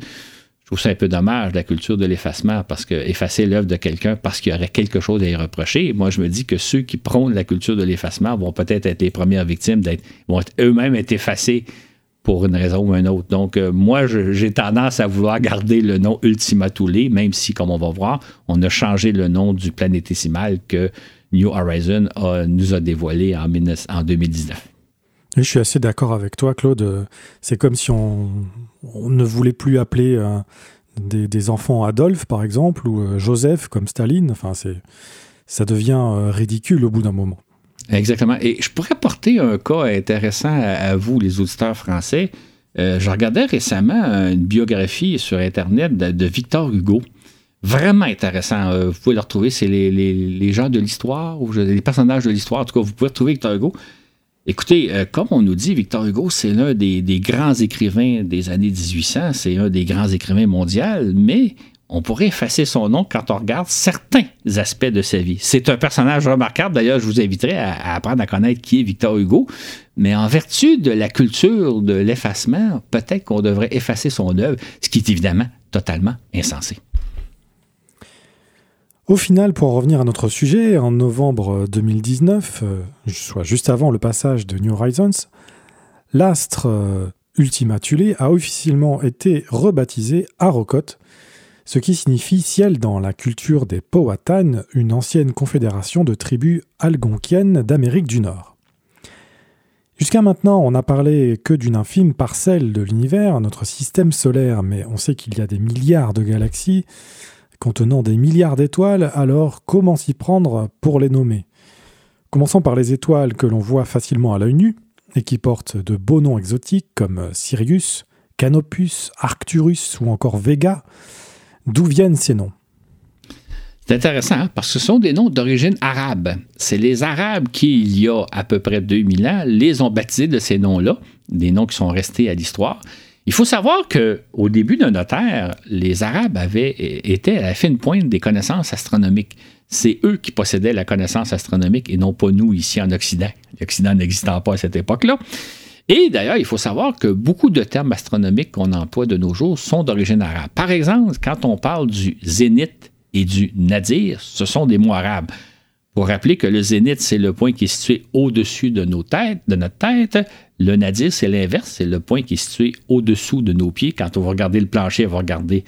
Je trouve ça un peu dommage, la culture de l'effacement, parce que effacer l'œuvre de quelqu'un parce qu'il y aurait quelque chose à y reprocher. Moi, je me dis que ceux qui prônent la culture de l'effacement vont peut-être être les premières victimes, d'être, vont eux-mêmes être effacés pour une raison ou une autre. Donc, euh, moi, j'ai tendance à vouloir garder le nom Ultima Thule, même si, comme on va voir, on a changé le nom du planétésimal que New Horizon nous a dévoilé en, 2019. Je suis assez d'accord avec toi, Claude. C'est comme si on, ne voulait plus appeler euh, des, enfants Adolphe, par exemple, ou euh, Joseph comme Staline. Enfin, ça devient ridicule au bout d'un moment. Exactement. Et je pourrais porter un cas intéressant à, vous, les auditeurs français. Euh, je regardais récemment une biographie sur Internet de, Victor Hugo. Vraiment intéressant. Euh, vous pouvez le retrouver, c'est les, gens de l'histoire, ou les personnages de l'histoire. En tout cas, vous pouvez retrouver Victor Hugo. Écoutez, euh, comme on nous dit, Victor Hugo, c'est l'un des, grands écrivains des années 1800, c'est un des grands écrivains mondiaux, mais on pourrait effacer son nom quand on regarde certains aspects de sa vie. C'est un personnage remarquable. D'ailleurs, je vous inviterai à, apprendre à connaître qui est Victor Hugo. Mais en vertu de la culture de l'effacement, peut-être qu'on devrait effacer son œuvre, ce qui est évidemment totalement insensé. Au final, pour en revenir à notre sujet, en novembre 2019, euh, soit juste avant le passage de New Horizons, l'astre euh, Ultima Thule a officiellement été rebaptisé Arokot ce qui signifie ciel dans la culture des Powhatan, une ancienne confédération de tribus algonquiennes d'Amérique du Nord. Jusqu'à maintenant, on n'a parlé que d'une infime parcelle de l'univers, notre système solaire, mais on sait qu'il y a des milliards de galaxies contenant des milliards d'étoiles, alors comment s'y prendre pour les nommer? Commençons par les étoiles que l'on voit facilement à l'œil nu et qui portent de beaux noms exotiques comme Sirius, Canopus, Arcturus ou encore Vega, D'où viennent ces noms? C'est intéressant hein, parce que ce sont des noms d'origine arabe. C'est les Arabes qui, il y a à peu près 2000 ans, les ont baptisés de ces noms-là, des noms qui sont restés à l'histoire. Il faut savoir qu'au début de notre ère, les Arabes avaient été à la fine pointe des connaissances astronomiques. C'est eux qui possédaient la connaissance astronomique et non pas nous ici en Occident. L'Occident n'existant pas à cette époque-là. Et d'ailleurs, il faut savoir que beaucoup de termes astronomiques qu'on emploie de nos jours sont d'origine arabe. Par exemple, quand on parle du zénith et du nadir, ce sont des mots arabes. Pour rappeler que le zénith, c'est le point qui est situé au-dessus de nos têtes, de notre tête. Le nadir, c'est l'inverse, c'est le point qui est situé au-dessous de nos pieds. Quand on va regarder le plancher, on va regarder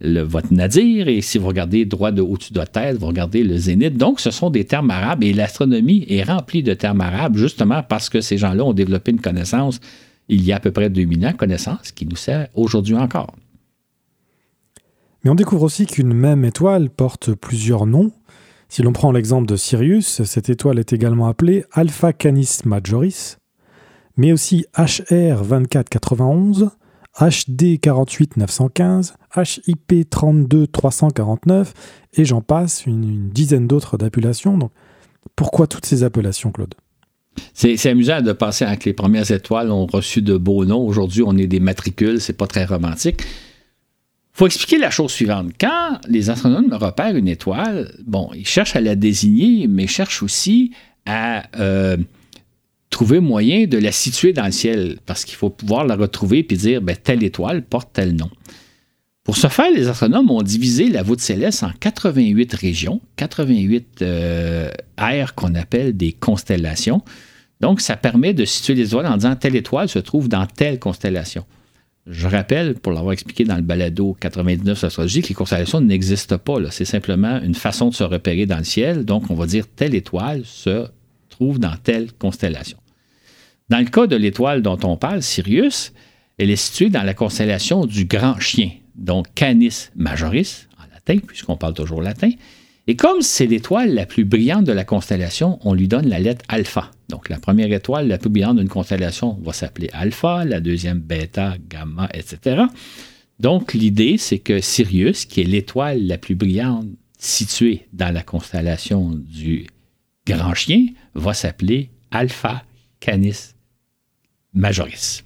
le, votre nadir, et si vous regardez droit de au-dessus de votre tête, vous regardez le zénith. Donc, ce sont des termes arabes, et l'astronomie est remplie de termes arabes, justement parce que ces gens-là ont développé une connaissance il y a à peu près 2000 ans, connaissance qui nous sert aujourd'hui encore. Mais on découvre aussi qu'une même étoile porte plusieurs noms. Si l'on prend l'exemple de Sirius, cette étoile est également appelée Alpha Canis Majoris, mais aussi HR 2491, HD 48915, HIP 32349, et j'en passe une, dizaine d'autres d'appellations. Pourquoi toutes ces appellations, Claude? C'est amusant de penser que les premières étoiles ont reçu de beaux noms. Aujourd'hui, on est des matricules, c'est pas très romantique. Faut expliquer la chose suivante. Quand les astronomes repèrent une étoile, bon, ils cherchent à la désigner, mais cherchent aussi à euh, trouver moyen de la situer dans le ciel, parce qu'il faut pouvoir la retrouver et dire ben, telle étoile porte tel nom. Pour ce faire, les astronomes ont divisé la voûte céleste en 88 régions, 88 euh, aires qu'on appelle des constellations. Donc, ça permet de situer les étoiles en disant telle étoile se trouve dans telle constellation. Je rappelle, pour l'avoir expliqué dans le balado 99 astrologie, que les constellations n'existent pas. C'est simplement une façon de se repérer dans le ciel. Donc, on va dire telle étoile se trouve dans telle constellation. Dans le cas de l'étoile dont on parle, Sirius, elle est située dans la constellation du Grand Chien, donc Canis Majoris, en latin, puisqu'on parle toujours latin. Et comme c'est l'étoile la plus brillante de la constellation, on lui donne la lettre alpha. Donc la première étoile la plus brillante d'une constellation va s'appeler alpha, la deuxième bêta, gamma, etc. Donc l'idée, c'est que Sirius, qui est l'étoile la plus brillante située dans la constellation du Grand Chien, va s'appeler Alpha Canis Majoris.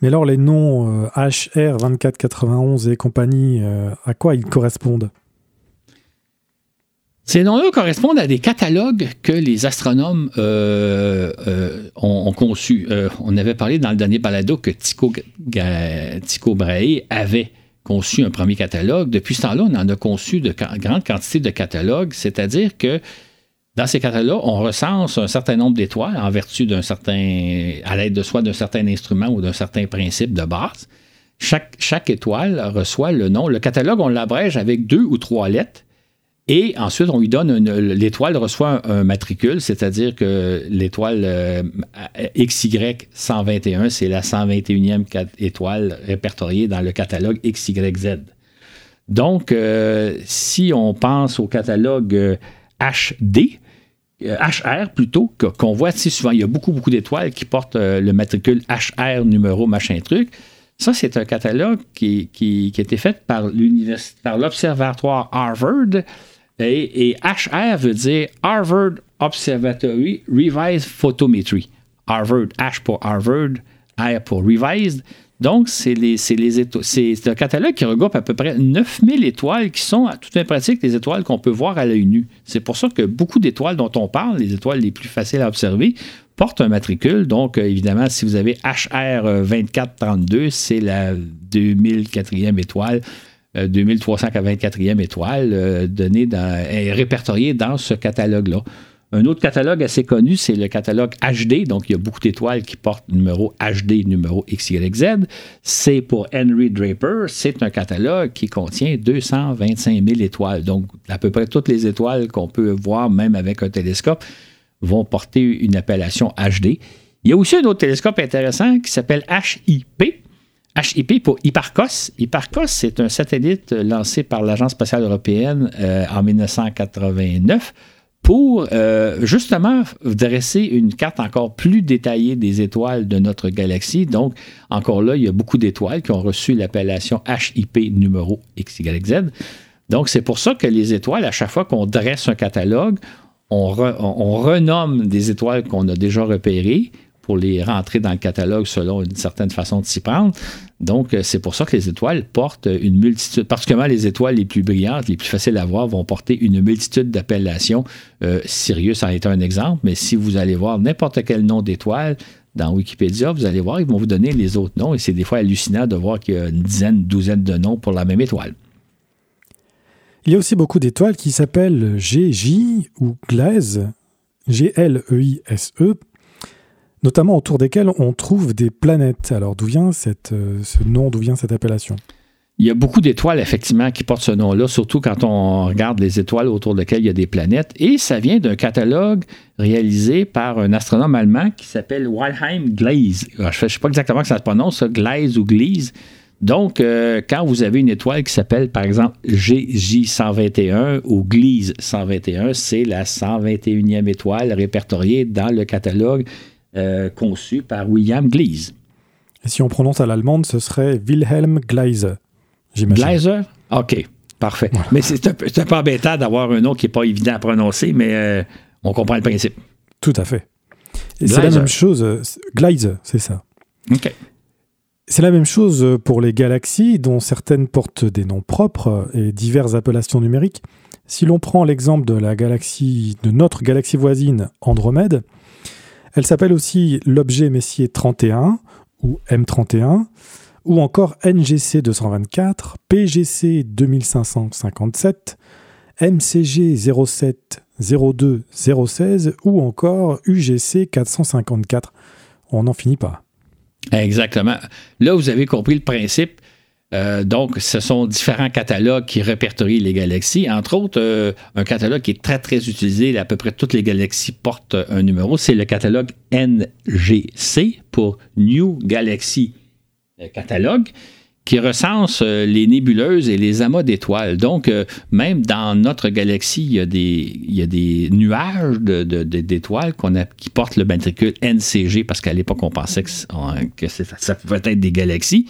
Mais alors les noms HR 2491 et compagnie, à quoi ils correspondent? Ces noms-là correspondent à des catalogues que les astronomes euh, euh, ont, conçus. Euh, on avait parlé dans le dernier balado que Tycho, Brahe avait conçu un premier catalogue. Depuis ce temps-là, on en a conçu de grandes quantités de catalogues, c'est-à-dire que dans ces catalogues, on recense un certain nombre d'étoiles en vertu d'un certain, à l'aide de soit d'un certain instrument ou d'un certain principe de base. Chaque étoile reçoit le nom. Le catalogue, on l'abrège avec deux ou trois lettres et ensuite, on lui donne l'étoile reçoit un, matricule, c'est-à-dire que l'étoile euh, XY 121, c'est la 121e étoile répertoriée dans le catalogue XYZ. Donc, euh, si on pense au catalogue HD, euh, HR plutôt, qu'on voit assez souvent, il y a beaucoup, beaucoup d'étoiles qui portent le matricule HR numéro machin truc. Ça, c'est un catalogue qui, qui, qui a été fait par l'Observatoire Harvard et, HR veut dire Harvard Observatory Revised Photometry. Harvard, H pour Harvard, R pour Revised. Donc, c'est les, les c'est un catalogue qui regroupe à peu près 9000 étoiles qui sont, à toute fin pratique, les étoiles qu'on peut voir à l'œil nu. C'est pour ça que beaucoup d'étoiles dont on parle, les étoiles les plus faciles à observer, portent un matricule. Donc, euh, évidemment, si vous avez HR 2432, c'est la 2004e étoile 2324e euh, étoile euh, donnée dans, est répertoriée dans ce catalogue-là. Un autre catalogue assez connu, c'est le catalogue HD. Donc, il y a beaucoup d'étoiles qui portent numéro HD, numéro XYZ. C'est pour Henry Draper. C'est un catalogue qui contient 225 000 étoiles. Donc, à peu près toutes les étoiles qu'on peut voir, même avec un télescope, vont porter une appellation HD. Il y a aussi un autre télescope intéressant qui s'appelle HIP. HIP pour Hipparcos. Hipparcos, c'est un satellite lancé par l'Agence spatiale européenne euh, en 1989 pour euh, justement dresser une carte encore plus détaillée des étoiles de notre galaxie. Donc, encore là, il y a beaucoup d'étoiles qui ont reçu l'appellation HIP numéro XYZ. Donc, c'est pour ça que les étoiles, à chaque fois qu'on dresse un catalogue, on, on renomme des étoiles qu'on a déjà repérées pour les rentrer dans le catalogue selon une certaine façon de s'y prendre. Donc, euh, c'est pour ça que les étoiles portent une multitude, particulièrement les étoiles les plus brillantes, les plus faciles à voir, vont porter une multitude d'appellations. Euh, Sirius en est un exemple, mais si vous allez voir n'importe quel nom d'étoile dans Wikipédia, vous allez voir, ils vont vous donner les autres noms et c'est des fois hallucinant de voir qu'il y a une dizaine, une douzaine de noms pour la même étoile. Il y a aussi beaucoup d'étoiles qui s'appellent GJ ou GLAISE, G-L-E-I-S-E, notamment autour desquels on trouve des planètes. Alors d'où vient euh, ce nom, d'où vient cette appellation? Il y a beaucoup d'étoiles, effectivement, qui portent ce nom-là, surtout quand on regarde les étoiles autour desquelles il y a des planètes. Et ça vient d'un catalogue réalisé par un astronome allemand qui s'appelle Wilhelm Gleise. je ne sais pas exactement comment ça se prononce, ça, ou Gleise. Donc, euh, quand vous avez une étoile qui s'appelle, par exemple, GJ121 ou Gliese 121, c'est la 121e étoile répertoriée dans le catalogue euh, conçu par William Gleise. Et si on prononce à l'allemande, ce serait Wilhelm Gleise, j'imagine. Gleise OK, parfait. Mais c'est un, un, peu embêtant d'avoir un nom qui n'est pas évident à prononcer, mais euh, on comprend le principe. Tout à fait. c'est la même chose, euh, Gleise, c'est ça. OK. C'est la même chose pour les galaxies, dont certaines portent des noms propres et diverses appellations numériques. Si l'on prend l'exemple de la galaxie, de notre galaxie voisine Andromède, elle s'appelle aussi l'objet Messier 31 ou M31 ou encore NGC 224, PGC 2557, MCG 07 02 016 ou encore UGC 454. On n'en finit pas. Exactement. Là, vous avez compris le principe. Euh, donc, ce sont différents catalogues qui répertorient les galaxies. Entre autres, euh, un catalogue qui est très, très utilisé, à peu près toutes les galaxies portent un numéro, c'est le catalogue NGC pour New Galaxy euh, Catalogue qui recense les nébuleuses et les amas d'étoiles. Donc, même dans notre galaxie, il y a des, nuages d'étoiles qui portent le matricule NCG, parce qu'à l'époque, on pensait que ça pouvait être des galaxies.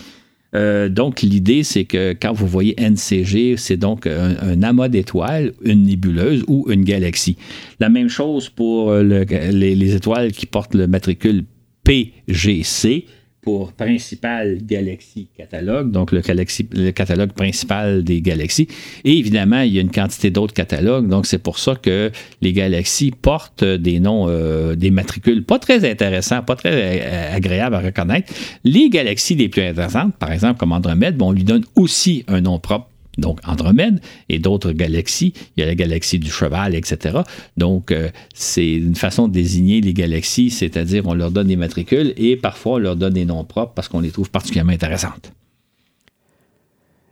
Euh, donc, l'idée, c'est que quand vous voyez NCG, c'est donc un, amas d'étoiles, une nébuleuse ou une galaxie. La même chose pour les, étoiles qui portent le matricule PGC, pour principal galaxie catalogue, donc le, le, catalogue principal des galaxies. Et évidemment, il y a une quantité d'autres catalogues, donc c'est pour ça que les galaxies portent des noms, euh, des matricules pas très intéressants, pas très euh, agréables à reconnaître. Les galaxies les plus intéressantes, par exemple comme Andromède, bon, on lui donne aussi un nom propre donc Andromède, et d'autres galaxies. Il y a la galaxie du cheval, etc. Donc, euh, c'est une façon de désigner les galaxies, c'est-à-dire on leur donne des matricules et parfois on leur donne des noms propres parce qu'on les trouve particulièrement intéressantes.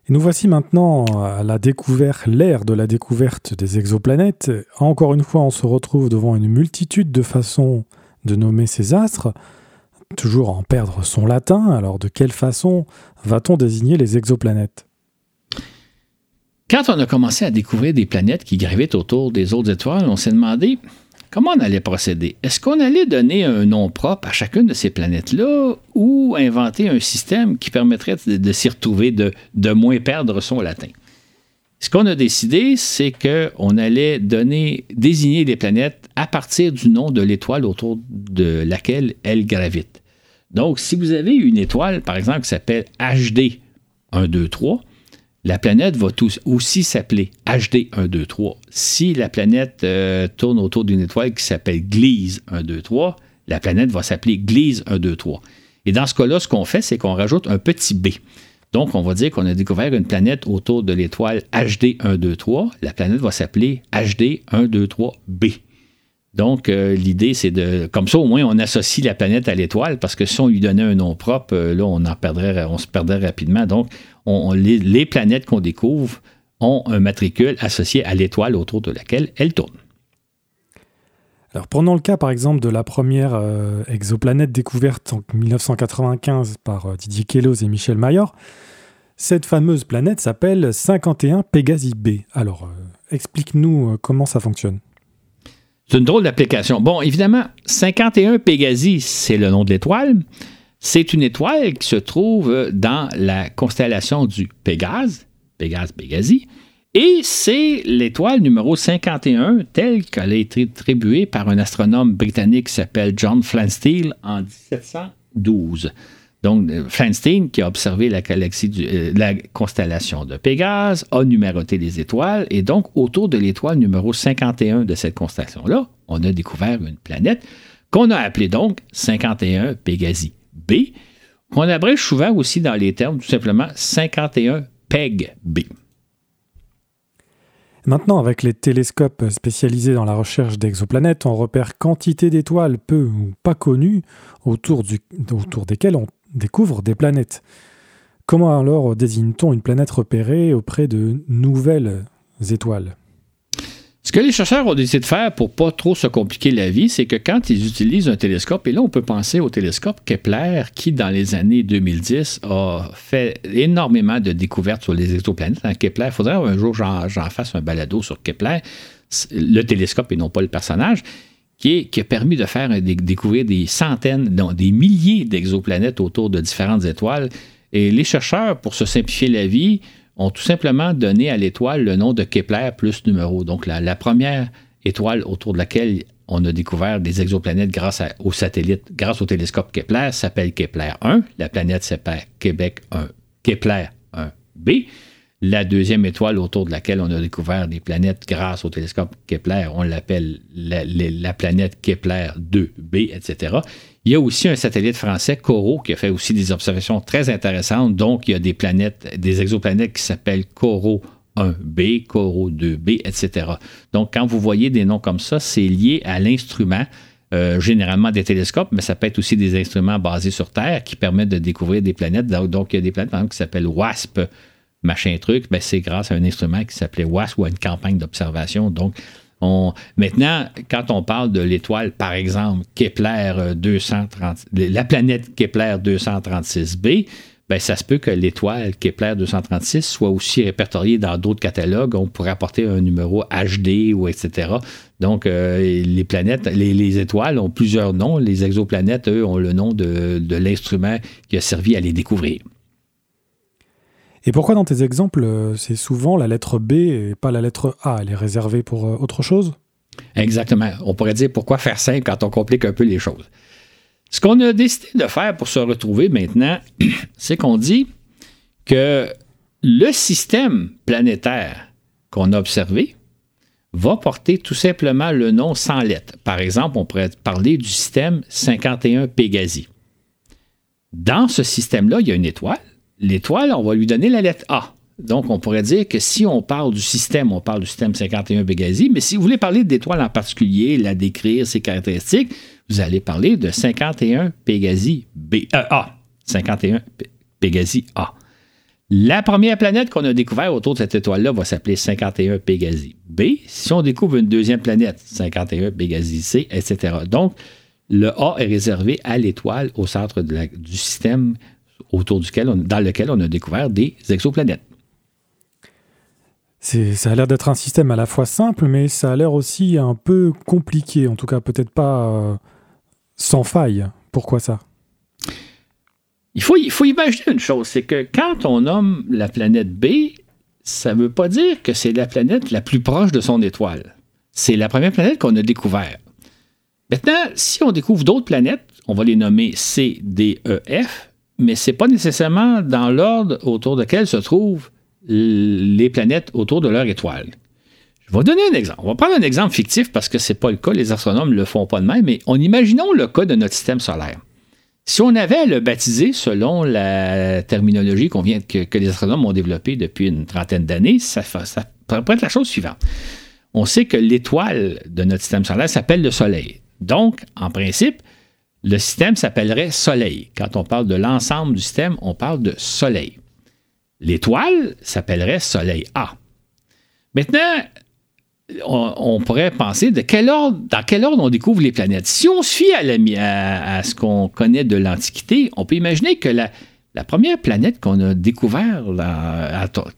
Et nous voici maintenant à la découverte, l'ère de la découverte des exoplanètes. Encore une fois, on se retrouve devant une multitude de façons de nommer ces astres, toujours en perdre son latin. Alors, de quelle façon va-t-on désigner les exoplanètes? Quand on a commencé à découvrir des planètes qui gravitent autour des autres étoiles, on s'est demandé comment on allait procéder. Est-ce qu'on allait donner un nom propre à chacune de ces planètes-là ou inventer un système qui permettrait de, s'y retrouver, de, moins perdre son latin? Ce qu'on a décidé, c'est qu'on allait donner, désigner les planètes à partir du nom de l'étoile autour de laquelle elles gravitent. Donc, si vous avez une étoile, par exemple, qui s'appelle HD 1, 2, 3, la planète va aussi s'appeler HD 123. Si la planète euh, tourne autour d'une étoile qui s'appelle Gliese 123, la planète va s'appeler Gliese 123. Et dans ce cas-là, ce qu'on fait, c'est qu'on rajoute un petit b. Donc, on va dire qu'on a découvert une planète autour de l'étoile HD 123. La planète va s'appeler HD 123b. Donc, euh, l'idée, c'est de. Comme ça, au moins, on associe la planète à l'étoile, parce que si on lui donnait un nom propre, euh, là, on on se perdrait rapidement. Donc, les, planètes qu'on découvre ont un matricule associé à l'étoile autour de laquelle elles tournent. Alors, prenons le cas, par exemple, de la première euh, exoplanète découverte en 1995 par Didier Queloz et Michel Mayor. Cette fameuse planète s'appelle 51 Pégasi B. Alors, explique-nous comment ça fonctionne. C'est une drôle d'application. Bon, évidemment, 51 Pégasi, c'est le nom de l'étoile. C'est une étoile qui se trouve dans la constellation du Pégase, Pégase Pégasi, et c'est l'étoile numéro 51 telle qu'elle a été attribuée par un astronome britannique qui s'appelle John Flansteel en 1712. Donc, euh, Feinstein, qui a observé la, euh, la constellation de Pégase, a numéroté les étoiles, et donc, autour de l'étoile numéro 51 de cette constellation-là, on a découvert une planète qu'on a appelée donc 51 Pégasi B, qu'on abrège souvent aussi dans les termes tout simplement 51 PEG B. Maintenant, avec les télescopes spécialisés dans la recherche d'exoplanètes, on repère quantité d'étoiles peu ou pas connues autour desquelles on découvre des planètes. Comment alors désigne-t-on une planète repérée auprès de nouvelles étoiles? Ce que les chercheurs ont décidé de faire pour pas trop se compliquer la vie, c'est que quand ils utilisent un télescope, et là on peut penser au télescope Kepler qui dans les années 2010 a fait énormément de découvertes sur les exoplanètes. Hein, Kepler, il faudrait un jour j'en fasse un balado sur Kepler, le télescope et non pas le personnage qui, a permis de faire découvrir des centaines, non, des milliers d'exoplanètes autour de différentes étoiles. Et les chercheurs, pour se simplifier la vie, ont tout simplement donné à l'étoile le nom de Kepler plus numéro. Donc la, première étoile autour de laquelle on a découvert des exoplanètes grâce au satellite, grâce au télescope Kepler, s'appelle Kepler 1. La planète s'appelle Québec 1, Kepler 1b. La deuxième étoile autour de laquelle on a découvert des planètes grâce au télescope Kepler, on l'appelle la, planète Kepler 2b, etc. Il y a aussi un satellite français, Coro, qui a fait aussi des observations très intéressantes. Donc, il y a des planètes, des exoplanètes qui s'appellent Coro 1b, Coro 2b, etc. Donc, quand vous voyez des noms comme ça, c'est lié à l'instrument. Euh, généralement des télescopes, mais ça peut être aussi des instruments basés sur Terre qui permettent de découvrir des planètes. Donc, il y a des planètes, par exemple, qui s'appellent WASP, machin truc, ben, c'est grâce à un instrument qui s'appelait WASP ou à une campagne d'observation. Donc, maintenant, quand on parle de l'étoile, par exemple, Kepler 230, la planète Kepler 236b, ben, ça se peut que l'étoile Kepler 236 soit aussi répertoriée dans d'autres catalogues. On pourrait apporter un numéro HD ou etc. Donc, euh, les planètes, les, étoiles ont plusieurs noms. Les exoplanètes, eux, ont le nom de l'instrument qui a servi à les découvrir. Et pourquoi dans tes exemples, euh, c'est souvent la lettre B et pas la lettre A? Elle est réservée pour euh, autre chose? Exactement. On pourrait dire pourquoi faire simple quand on complique un peu les choses. Ce qu'on a décidé de faire pour se retrouver maintenant, c'est qu'on dit que le système planétaire qu'on a observé va porter tout simplement le nom sans lettres. Par exemple, on pourrait parler du système 51 Pégasi. Dans ce système-là, il y a une étoile. L'étoile, on va lui donner la lettre A. Donc, on pourrait dire que si on parle du système, on parle du système 51 Pégasi, mais si vous voulez parler d'étoile en particulier, la décrire, ses caractéristiques, vous allez parler de 51 Pégasi B, euh, A. 51 Pégasi A. La première planète qu'on a découverte autour de cette étoile-là va s'appeler 51 Pégasi B. Si on découvre une deuxième planète, 51 Pégasi C, etc. Donc, le A est réservé à l'étoile au centre du système autour duquel dans lequel on a découvert des exoplanètes. Ça a l'air d'être un système à la fois simple, mais ça a l'air aussi un peu compliqué, en tout cas peut-être pas euh, sans faille. Pourquoi ça? Il faut, il faut imaginer une chose, c'est que quand on nomme la planète B, ça ne veut pas dire que c'est la planète la plus proche de son étoile. C'est la première planète qu'on a découverte. Maintenant, si on découvre d'autres planètes, on va les nommer C, D, E, F, mais ce n'est pas nécessairement dans l'ordre autour duquel se trouvent les planètes autour de leur étoile. Je vais donner un exemple. On va prendre un exemple fictif parce que ce n'est pas le cas, les astronomes ne le font pas de même, mais on imaginons le cas de notre système solaire. Si on avait à le baptiser selon la terminologie vient, que, les astronomes ont développée depuis une trentaine d'années, ça, ça pourrait être la chose suivante. On sait que l'étoile de notre système solaire s'appelle le Soleil. Donc, en principe, le système s'appellerait Soleil. Quand on parle de l'ensemble du système, on parle de Soleil. L'étoile s'appellerait Soleil A. Maintenant, on, pourrait penser de quel ordre, dans quel ordre on découvre les planètes. Si on se fie à, ce qu'on connaît de l'Antiquité, on peut imaginer que la, première planète qu'on a découverte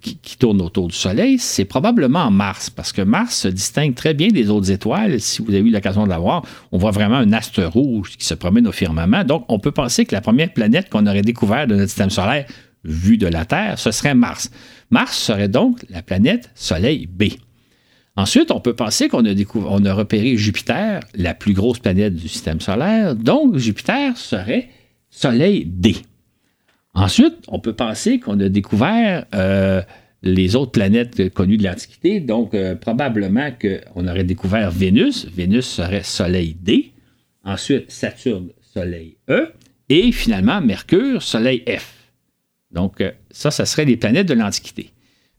qui, tourne autour du Soleil, c'est probablement Mars, parce que Mars se distingue très bien des autres étoiles. Si vous avez eu l'occasion de la voir, on voit vraiment un astre rouge qui se promène au firmament. Donc, on peut penser que la première planète qu'on aurait découverte de notre système solaire, vu de la Terre, ce serait Mars. Mars serait donc la planète Soleil B. Ensuite, on peut penser qu'on a, on a repéré Jupiter, la plus grosse planète du système solaire, donc Jupiter serait Soleil D. Ensuite, on peut penser qu'on a découvert euh, les autres planètes connues de l'Antiquité, donc euh, probablement qu'on aurait découvert Vénus, Vénus serait Soleil D, ensuite Saturne, Soleil E, et finalement Mercure, Soleil F. Donc, euh, ça, ça serait les planètes de l'Antiquité.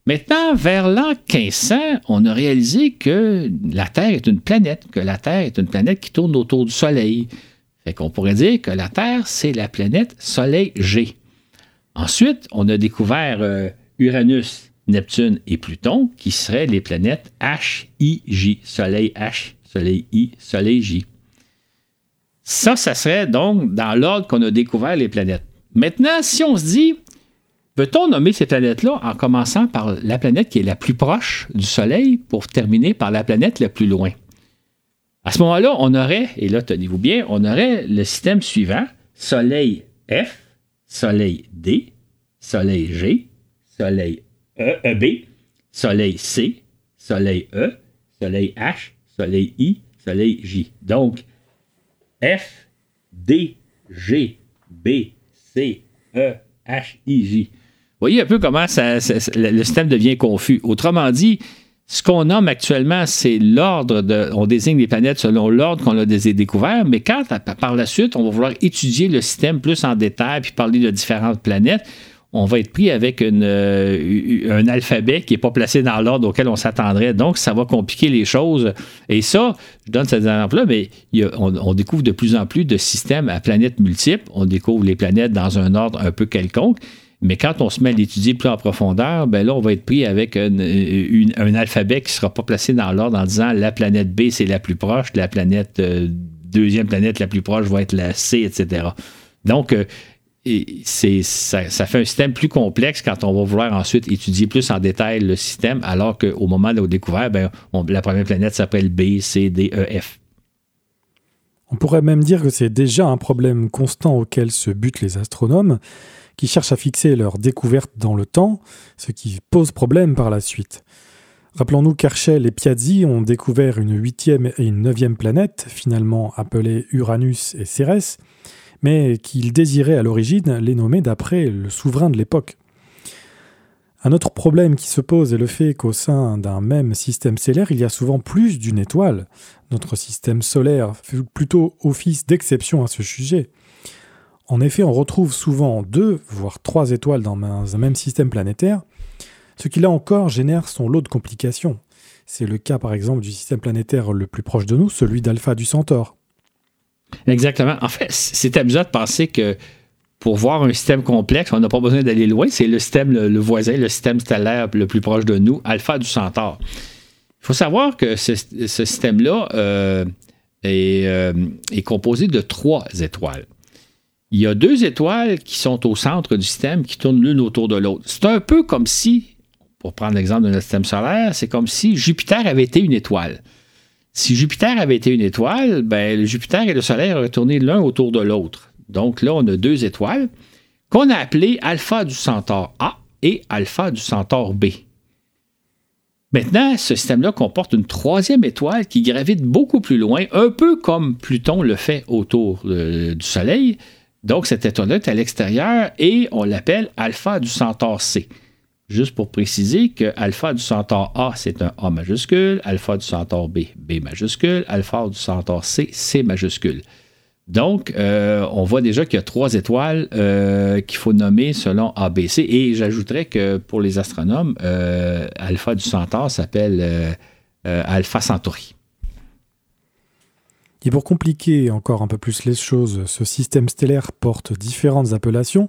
Maintenant, vers l'an 1500, on a réalisé que la Terre est une planète, que la Terre est une planète qui tourne autour du Soleil. Fait qu'on pourrait dire que la Terre, c'est la planète Soleil G. Ensuite, on a découvert euh, Uranus, Neptune et Pluton, qui seraient les planètes H, I, J. Soleil H, Soleil I, Soleil J. Ça, ça serait donc dans l'ordre qu'on a découvert les planètes. Maintenant, si on se dit, Peut-on nommer ces planètes-là en commençant par la planète qui est la plus proche du Soleil pour terminer par la planète la plus loin? À ce moment-là, on aurait, et là tenez-vous bien, on aurait le système suivant, Soleil F, Soleil D, Soleil G, Soleil E, e B, Soleil C, Soleil E, Soleil H, Soleil I, Soleil J. Donc, F, D, G, B, C, E, H, I, J voyez un peu comment le système devient confus. Autrement dit, ce qu'on nomme actuellement, c'est l'ordre de. On désigne les planètes selon l'ordre qu'on a découvert, mais quand par la suite, on va vouloir étudier le système plus en détail puis parler de différentes planètes, on va être pris avec euh, un alphabet qui n'est pas placé dans l'ordre auquel on s'attendrait. Donc, ça va compliquer les choses. Et ça, je donne cet exemple-là, mais on, découvre de plus en plus de systèmes à planètes multiples. On découvre les planètes dans un ordre un peu quelconque. Mais quand on se met à l'étudier plus en profondeur, ben là, on va être pris avec un, alphabet qui ne sera pas placé dans l'ordre en disant la planète B, c'est la plus proche, la planète, euh, deuxième planète la plus proche va être la C, etc. Donc, euh, ça, fait un système plus complexe quand on va vouloir ensuite étudier plus en détail le système, alors qu'au moment de la découverte, ben, la première planète s'appelle B, C, D, E, F. On pourrait même dire que c'est déjà un problème constant auquel se butent les astronomes qui cherchent à fixer leur découverte dans le temps, ce qui pose problème par la suite. Rappelons-nous qu'Herschel et Piazzi ont découvert une huitième et une neuvième planète, finalement appelées Uranus et Cérès, mais qu'ils désiraient à l'origine les nommer d'après le souverain de l'époque. Un autre problème qui se pose est le fait qu'au sein d'un même système stellaire, il y a souvent plus d'une étoile. Notre système solaire fait plutôt office d'exception à ce sujet. En effet, on retrouve souvent deux, voire trois étoiles dans un même système planétaire, ce qui là encore génère son lot de complications. C'est le cas par exemple du système planétaire le plus proche de nous, celui d'Alpha du Centaure. Exactement. En fait, c'est amusant de penser que pour voir un système complexe, on n'a pas besoin d'aller loin. C'est le système, le, voisin, le système stellaire le plus proche de nous, Alpha du Centaure. Il faut savoir que ce, système-là euh, euh, est, composé de trois étoiles. Il y a deux étoiles qui sont au centre du système, qui tournent l'une autour de l'autre. C'est un peu comme si, pour prendre l'exemple de notre système solaire, c'est comme si Jupiter avait été une étoile. Si Jupiter avait été une étoile, ben, Jupiter et le Soleil auraient tourné l'un autour de l'autre. Donc là, on a deux étoiles qu'on a appelées alpha du centaure A et alpha du centaure B. Maintenant, ce système-là comporte une troisième étoile qui gravite beaucoup plus loin, un peu comme Pluton le fait autour euh, du Soleil. Donc, cette étoile-là est à l'extérieur et on l'appelle alpha du centaure C. Juste pour préciser que alpha du centaure A, c'est un A majuscule, alpha du centaure B, B majuscule, alpha du centaure C, C majuscule. Donc, euh, on voit déjà qu'il y a trois étoiles euh, qu'il faut nommer selon ABC. Et j'ajouterais que pour les astronomes, euh, Alpha du Centaure s'appelle Alpha Centauri. Et pour compliquer encore un peu plus les choses, ce système stellaire porte différentes appellations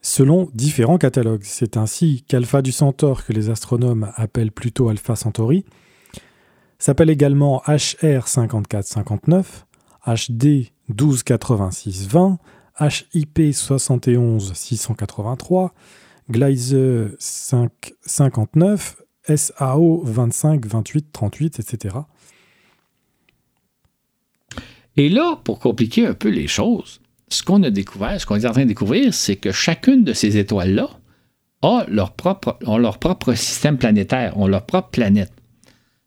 selon différents catalogues. C'est ainsi qu'Alpha du Centaure, que les astronomes appellent plutôt Alpha Centauri, s'appelle également HR 5459, HD 128620, HIP 71 683, Gleiser 559, SAO 25 28 38, etc. Et là, pour compliquer un peu les choses, ce qu'on a découvert, ce qu'on est en train de découvrir, c'est que chacune de ces étoiles-là a leur propre, leur propre système planétaire, ont leur propre planète.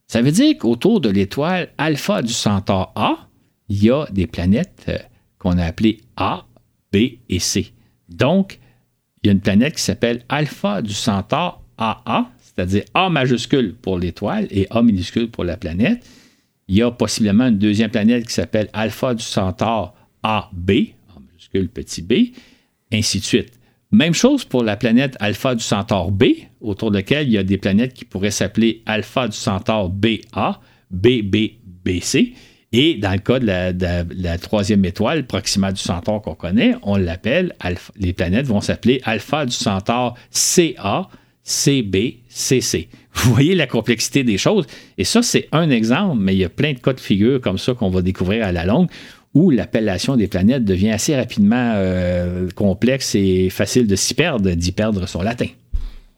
Ça veut dire qu'autour de l'étoile alpha du Centaure A, il y a des planètes euh, qu'on a appelées A, B et C. Donc, il y a une planète qui s'appelle Alpha du Centaure AA, c'est-à-dire A majuscule pour l'étoile et A minuscule pour la planète. Il y a possiblement une deuxième planète qui s'appelle Alpha du Centaure AB, A majuscule petit b, ainsi de suite. Même chose pour la planète Alpha du Centaure B, autour de laquelle il y a des planètes qui pourraient s'appeler Alpha du Centaure BA, BB, et dans le cas de la, troisième étoile, Proxima du Centaure qu'on connaît, on l'appelle, les planètes vont s'appeler Alpha du Centaure CA, CB, CC. Vous voyez la complexité des choses. Et ça, c'est un exemple, mais il y a plein de cas de figure comme ça qu'on va découvrir à la longue où l'appellation des planètes devient assez rapidement euh, complexe et facile de s'y perdre, d'y perdre son latin.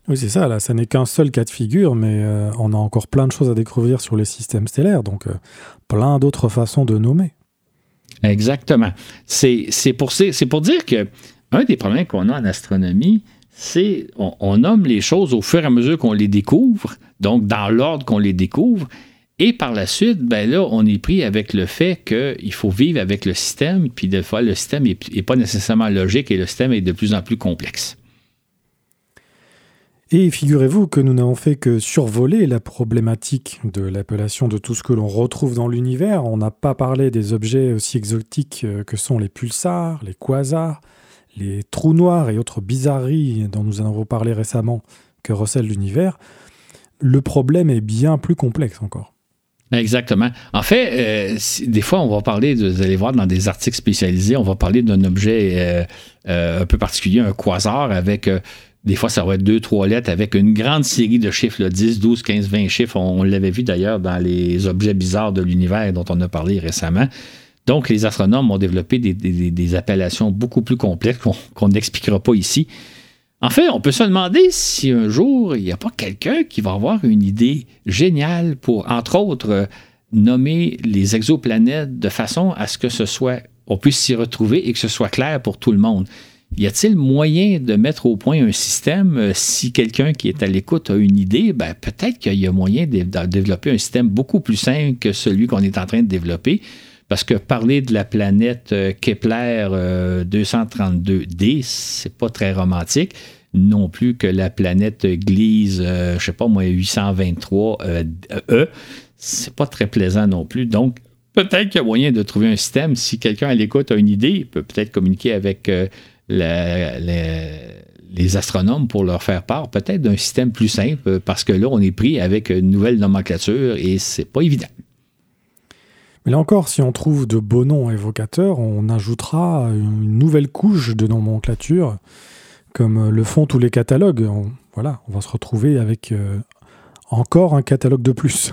Oui, c'est ça, là, ça n'est qu'un seul cas de figure, mais euh, on a encore plein de choses à découvrir sur les systèmes stellaires, donc euh, plein d'autres façons de nommer. Exactement. C'est pour, pour dire que un des problèmes qu'on a en astronomie, c'est on, nomme les choses au fur et à mesure qu'on les découvre, donc dans l'ordre qu'on les découvre, et par la suite, ben là, on est pris avec le fait qu'il faut vivre avec le système, puis des fois, le système n'est pas nécessairement logique et le système est de plus en plus complexe. Et figurez-vous que nous n'avons fait que survoler la problématique de l'appellation de tout ce que l'on retrouve dans l'univers. On n'a pas parlé des objets aussi exotiques euh, que sont les pulsars, les quasars, les trous noirs et autres bizarreries dont nous avons parlé récemment que recèle l'univers. Le problème est bien plus complexe encore. Exactement. En fait, euh, des fois, on va parler, vous allez voir dans des articles spécialisés, on va parler d'un objet euh, un peu particulier, un quasar avec des fois, ça va être deux, trois lettres avec une grande série de chiffres, 10, 12, 15, 20 chiffres. On, l'avait vu d'ailleurs dans les objets bizarres de l'univers dont on a parlé récemment. Donc, les astronomes ont développé des, appellations beaucoup plus complexes qu'on n'expliquera pas ici. En fait, on peut se demander si un jour, il n'y a pas quelqu'un qui va avoir une idée géniale pour, entre autres, nommer les exoplanètes de façon à ce que ce soit, on puisse s'y retrouver et que ce soit clair pour tout le monde. y a-t-il moyen de mettre au point un système, euh, si quelqu'un qui est à l'écoute a une idée, ben, peut-être qu'il y a moyen de, développer un système beaucoup plus simple que celui qu'on est en train de développer. Parce que parler de la planète euh, Kepler 232D, c'est pas très romantique non plus que la planète Gliese, je sais pas moi, 823 E. C'est pas très plaisant non plus. Donc, peut-être qu'il y a moyen de trouver un système. Si quelqu'un à l'écoute a une idée, il peut peut-être communiquer avec les astronomes pour leur faire part peut-être d'un système plus simple, parce que là, on est pris avec une nouvelle nomenclature et c'est pas évident. Mais là encore, si on trouve de beaux noms évocateurs, on ajoutera une nouvelle couche de nomenclature, comme le font tous les catalogues. voilà, on va se retrouver avec euh, encore un catalogue de plus.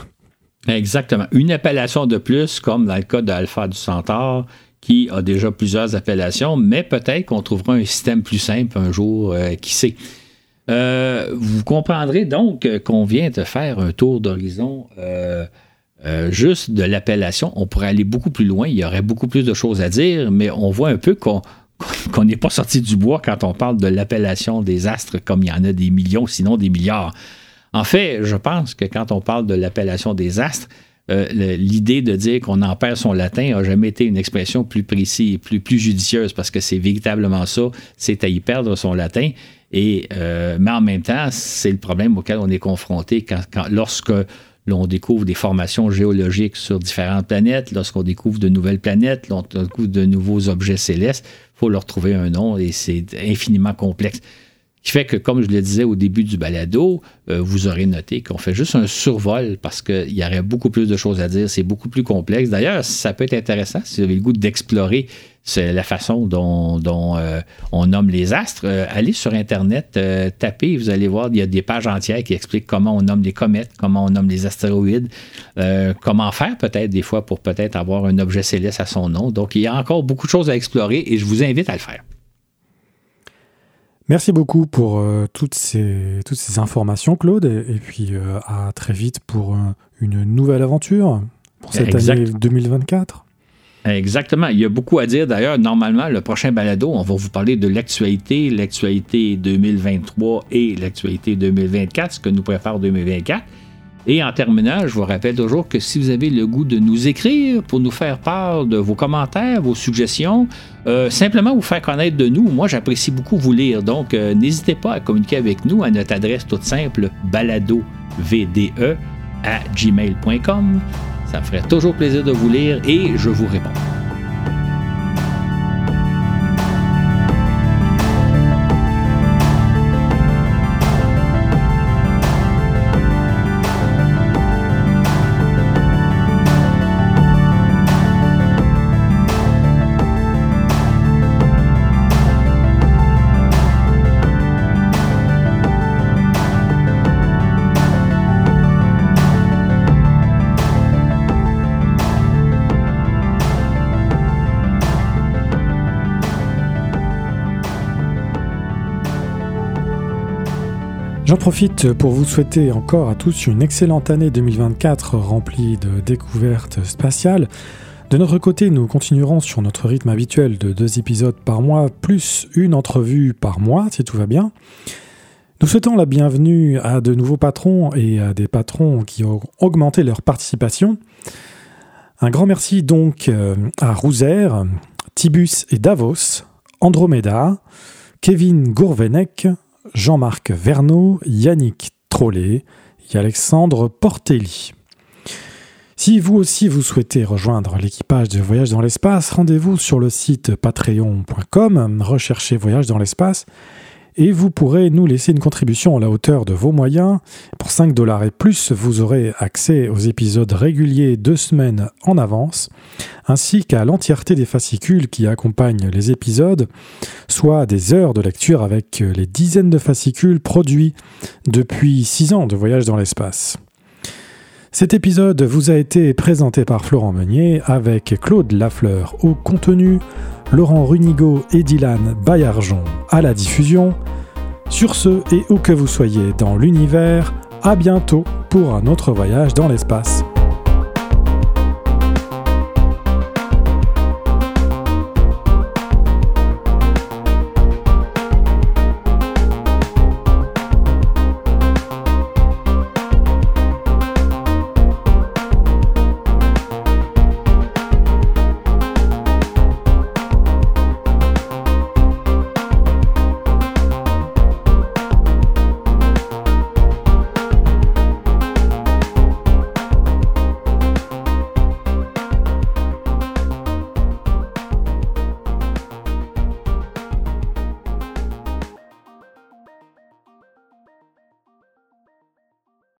Exactement. Une appellation de plus, comme dans le cas d'Alpha du Centaure, qui a déjà plusieurs appellations, mais peut-être qu'on trouvera un système plus simple un jour, euh, qui sait. Euh, vous comprendrez donc qu'on vient de faire un tour d'horizon euh, juste de l'appellation. On pourrait aller beaucoup plus loin, il y aurait beaucoup plus de choses à dire, mais on voit un peu qu'on n'est pas sorti du bois quand on parle de l'appellation des astres, comme il y en a des millions, sinon des milliards. En fait, je pense que quand on parle de l'appellation des astres, euh, l'idée de dire qu'on en perd son latin n'a jamais été une expression plus précise plus, plus judicieuse parce que c'est véritablement ça, c'est à y perdre son latin. Et, euh, mais en même temps, c'est le problème auquel on est confronté quand, lorsque l'on découvre des formations géologiques sur différentes planètes, lorsqu'on découvre de nouvelles planètes, lorsqu'on découvre de nouveaux objets célestes, il faut leur trouver un nom et c'est infiniment complexe qui fait que, comme je le disais au début du balado, euh, vous aurez noté qu'on fait juste un survol parce qu'il y aurait beaucoup plus de choses à dire. C'est beaucoup plus complexe. D'ailleurs, ça peut être intéressant si vous avez le goût d'explorer la façon dont, euh, on nomme les astres. Euh, allez sur Internet, tapez, vous allez voir, il y a des pages entières qui expliquent comment on nomme les comètes, comment on nomme les astéroïdes, comment faire peut-être des fois pour peut-être avoir un objet céleste à son nom. Donc, il y a encore beaucoup de choses à explorer et je vous invite à le faire. Merci beaucoup pour euh, toutes, ces, toutes ces informations, Claude, et, puis euh, à très vite pour euh, une nouvelle aventure pour cette année 2024. Exactement. Il y a beaucoup à dire. D'ailleurs, normalement, le prochain balado, on va vous parler de l'actualité, l'actualité 2023 et l'actualité 2024, ce que nous préfère 2024. Et en terminant, je vous rappelle toujours que si vous avez le goût de nous écrire pour nous faire part de vos commentaires, vos suggestions, euh, simplement vous faire connaître de nous, moi j'apprécie beaucoup vous lire. Donc euh, n'hésitez pas à communiquer avec nous à notre adresse toute simple baladovde à gmail.com. Ça me ferait toujours plaisir de vous lire et je vous réponds. J'en profite pour vous souhaiter encore à tous une excellente année 2024 remplie de découvertes spatiales. De notre côté, nous continuerons sur notre rythme habituel de deux épisodes par mois, plus une entrevue par mois, si tout va bien. Nous souhaitons la bienvenue à de nouveaux patrons et à des patrons qui ont augmenté leur participation. Un grand merci donc euh, à Rouzer, Tibus et Davos, Andromeda, Kevin Gourvenec, Jean-Marc Verneau, Yannick Trollet et Alexandre Portelli. Si vous aussi vous souhaitez rejoindre l'équipage de Voyage dans l'espace, rendez-vous sur le site patreon.com, recherchez Voyage dans l'espace et vous pourrez nous laisser une contribution à la hauteur de vos moyens. Pour 5 dollars et plus, vous aurez accès aux épisodes réguliers deux semaines en avance, ainsi qu'à l'entièreté des fascicules qui accompagnent les épisodes, soit des heures de lecture avec les dizaines de fascicules produits depuis 6 ans de voyage dans l'espace. Cet épisode vous a été présenté par Florent Meunier avec Claude Lafleur au contenu, Laurent Runigo et Dylan Bayarjon à la diffusion. Sur ce, et où que vous soyez dans l'univers, à bientôt pour un autre voyage dans l'espace.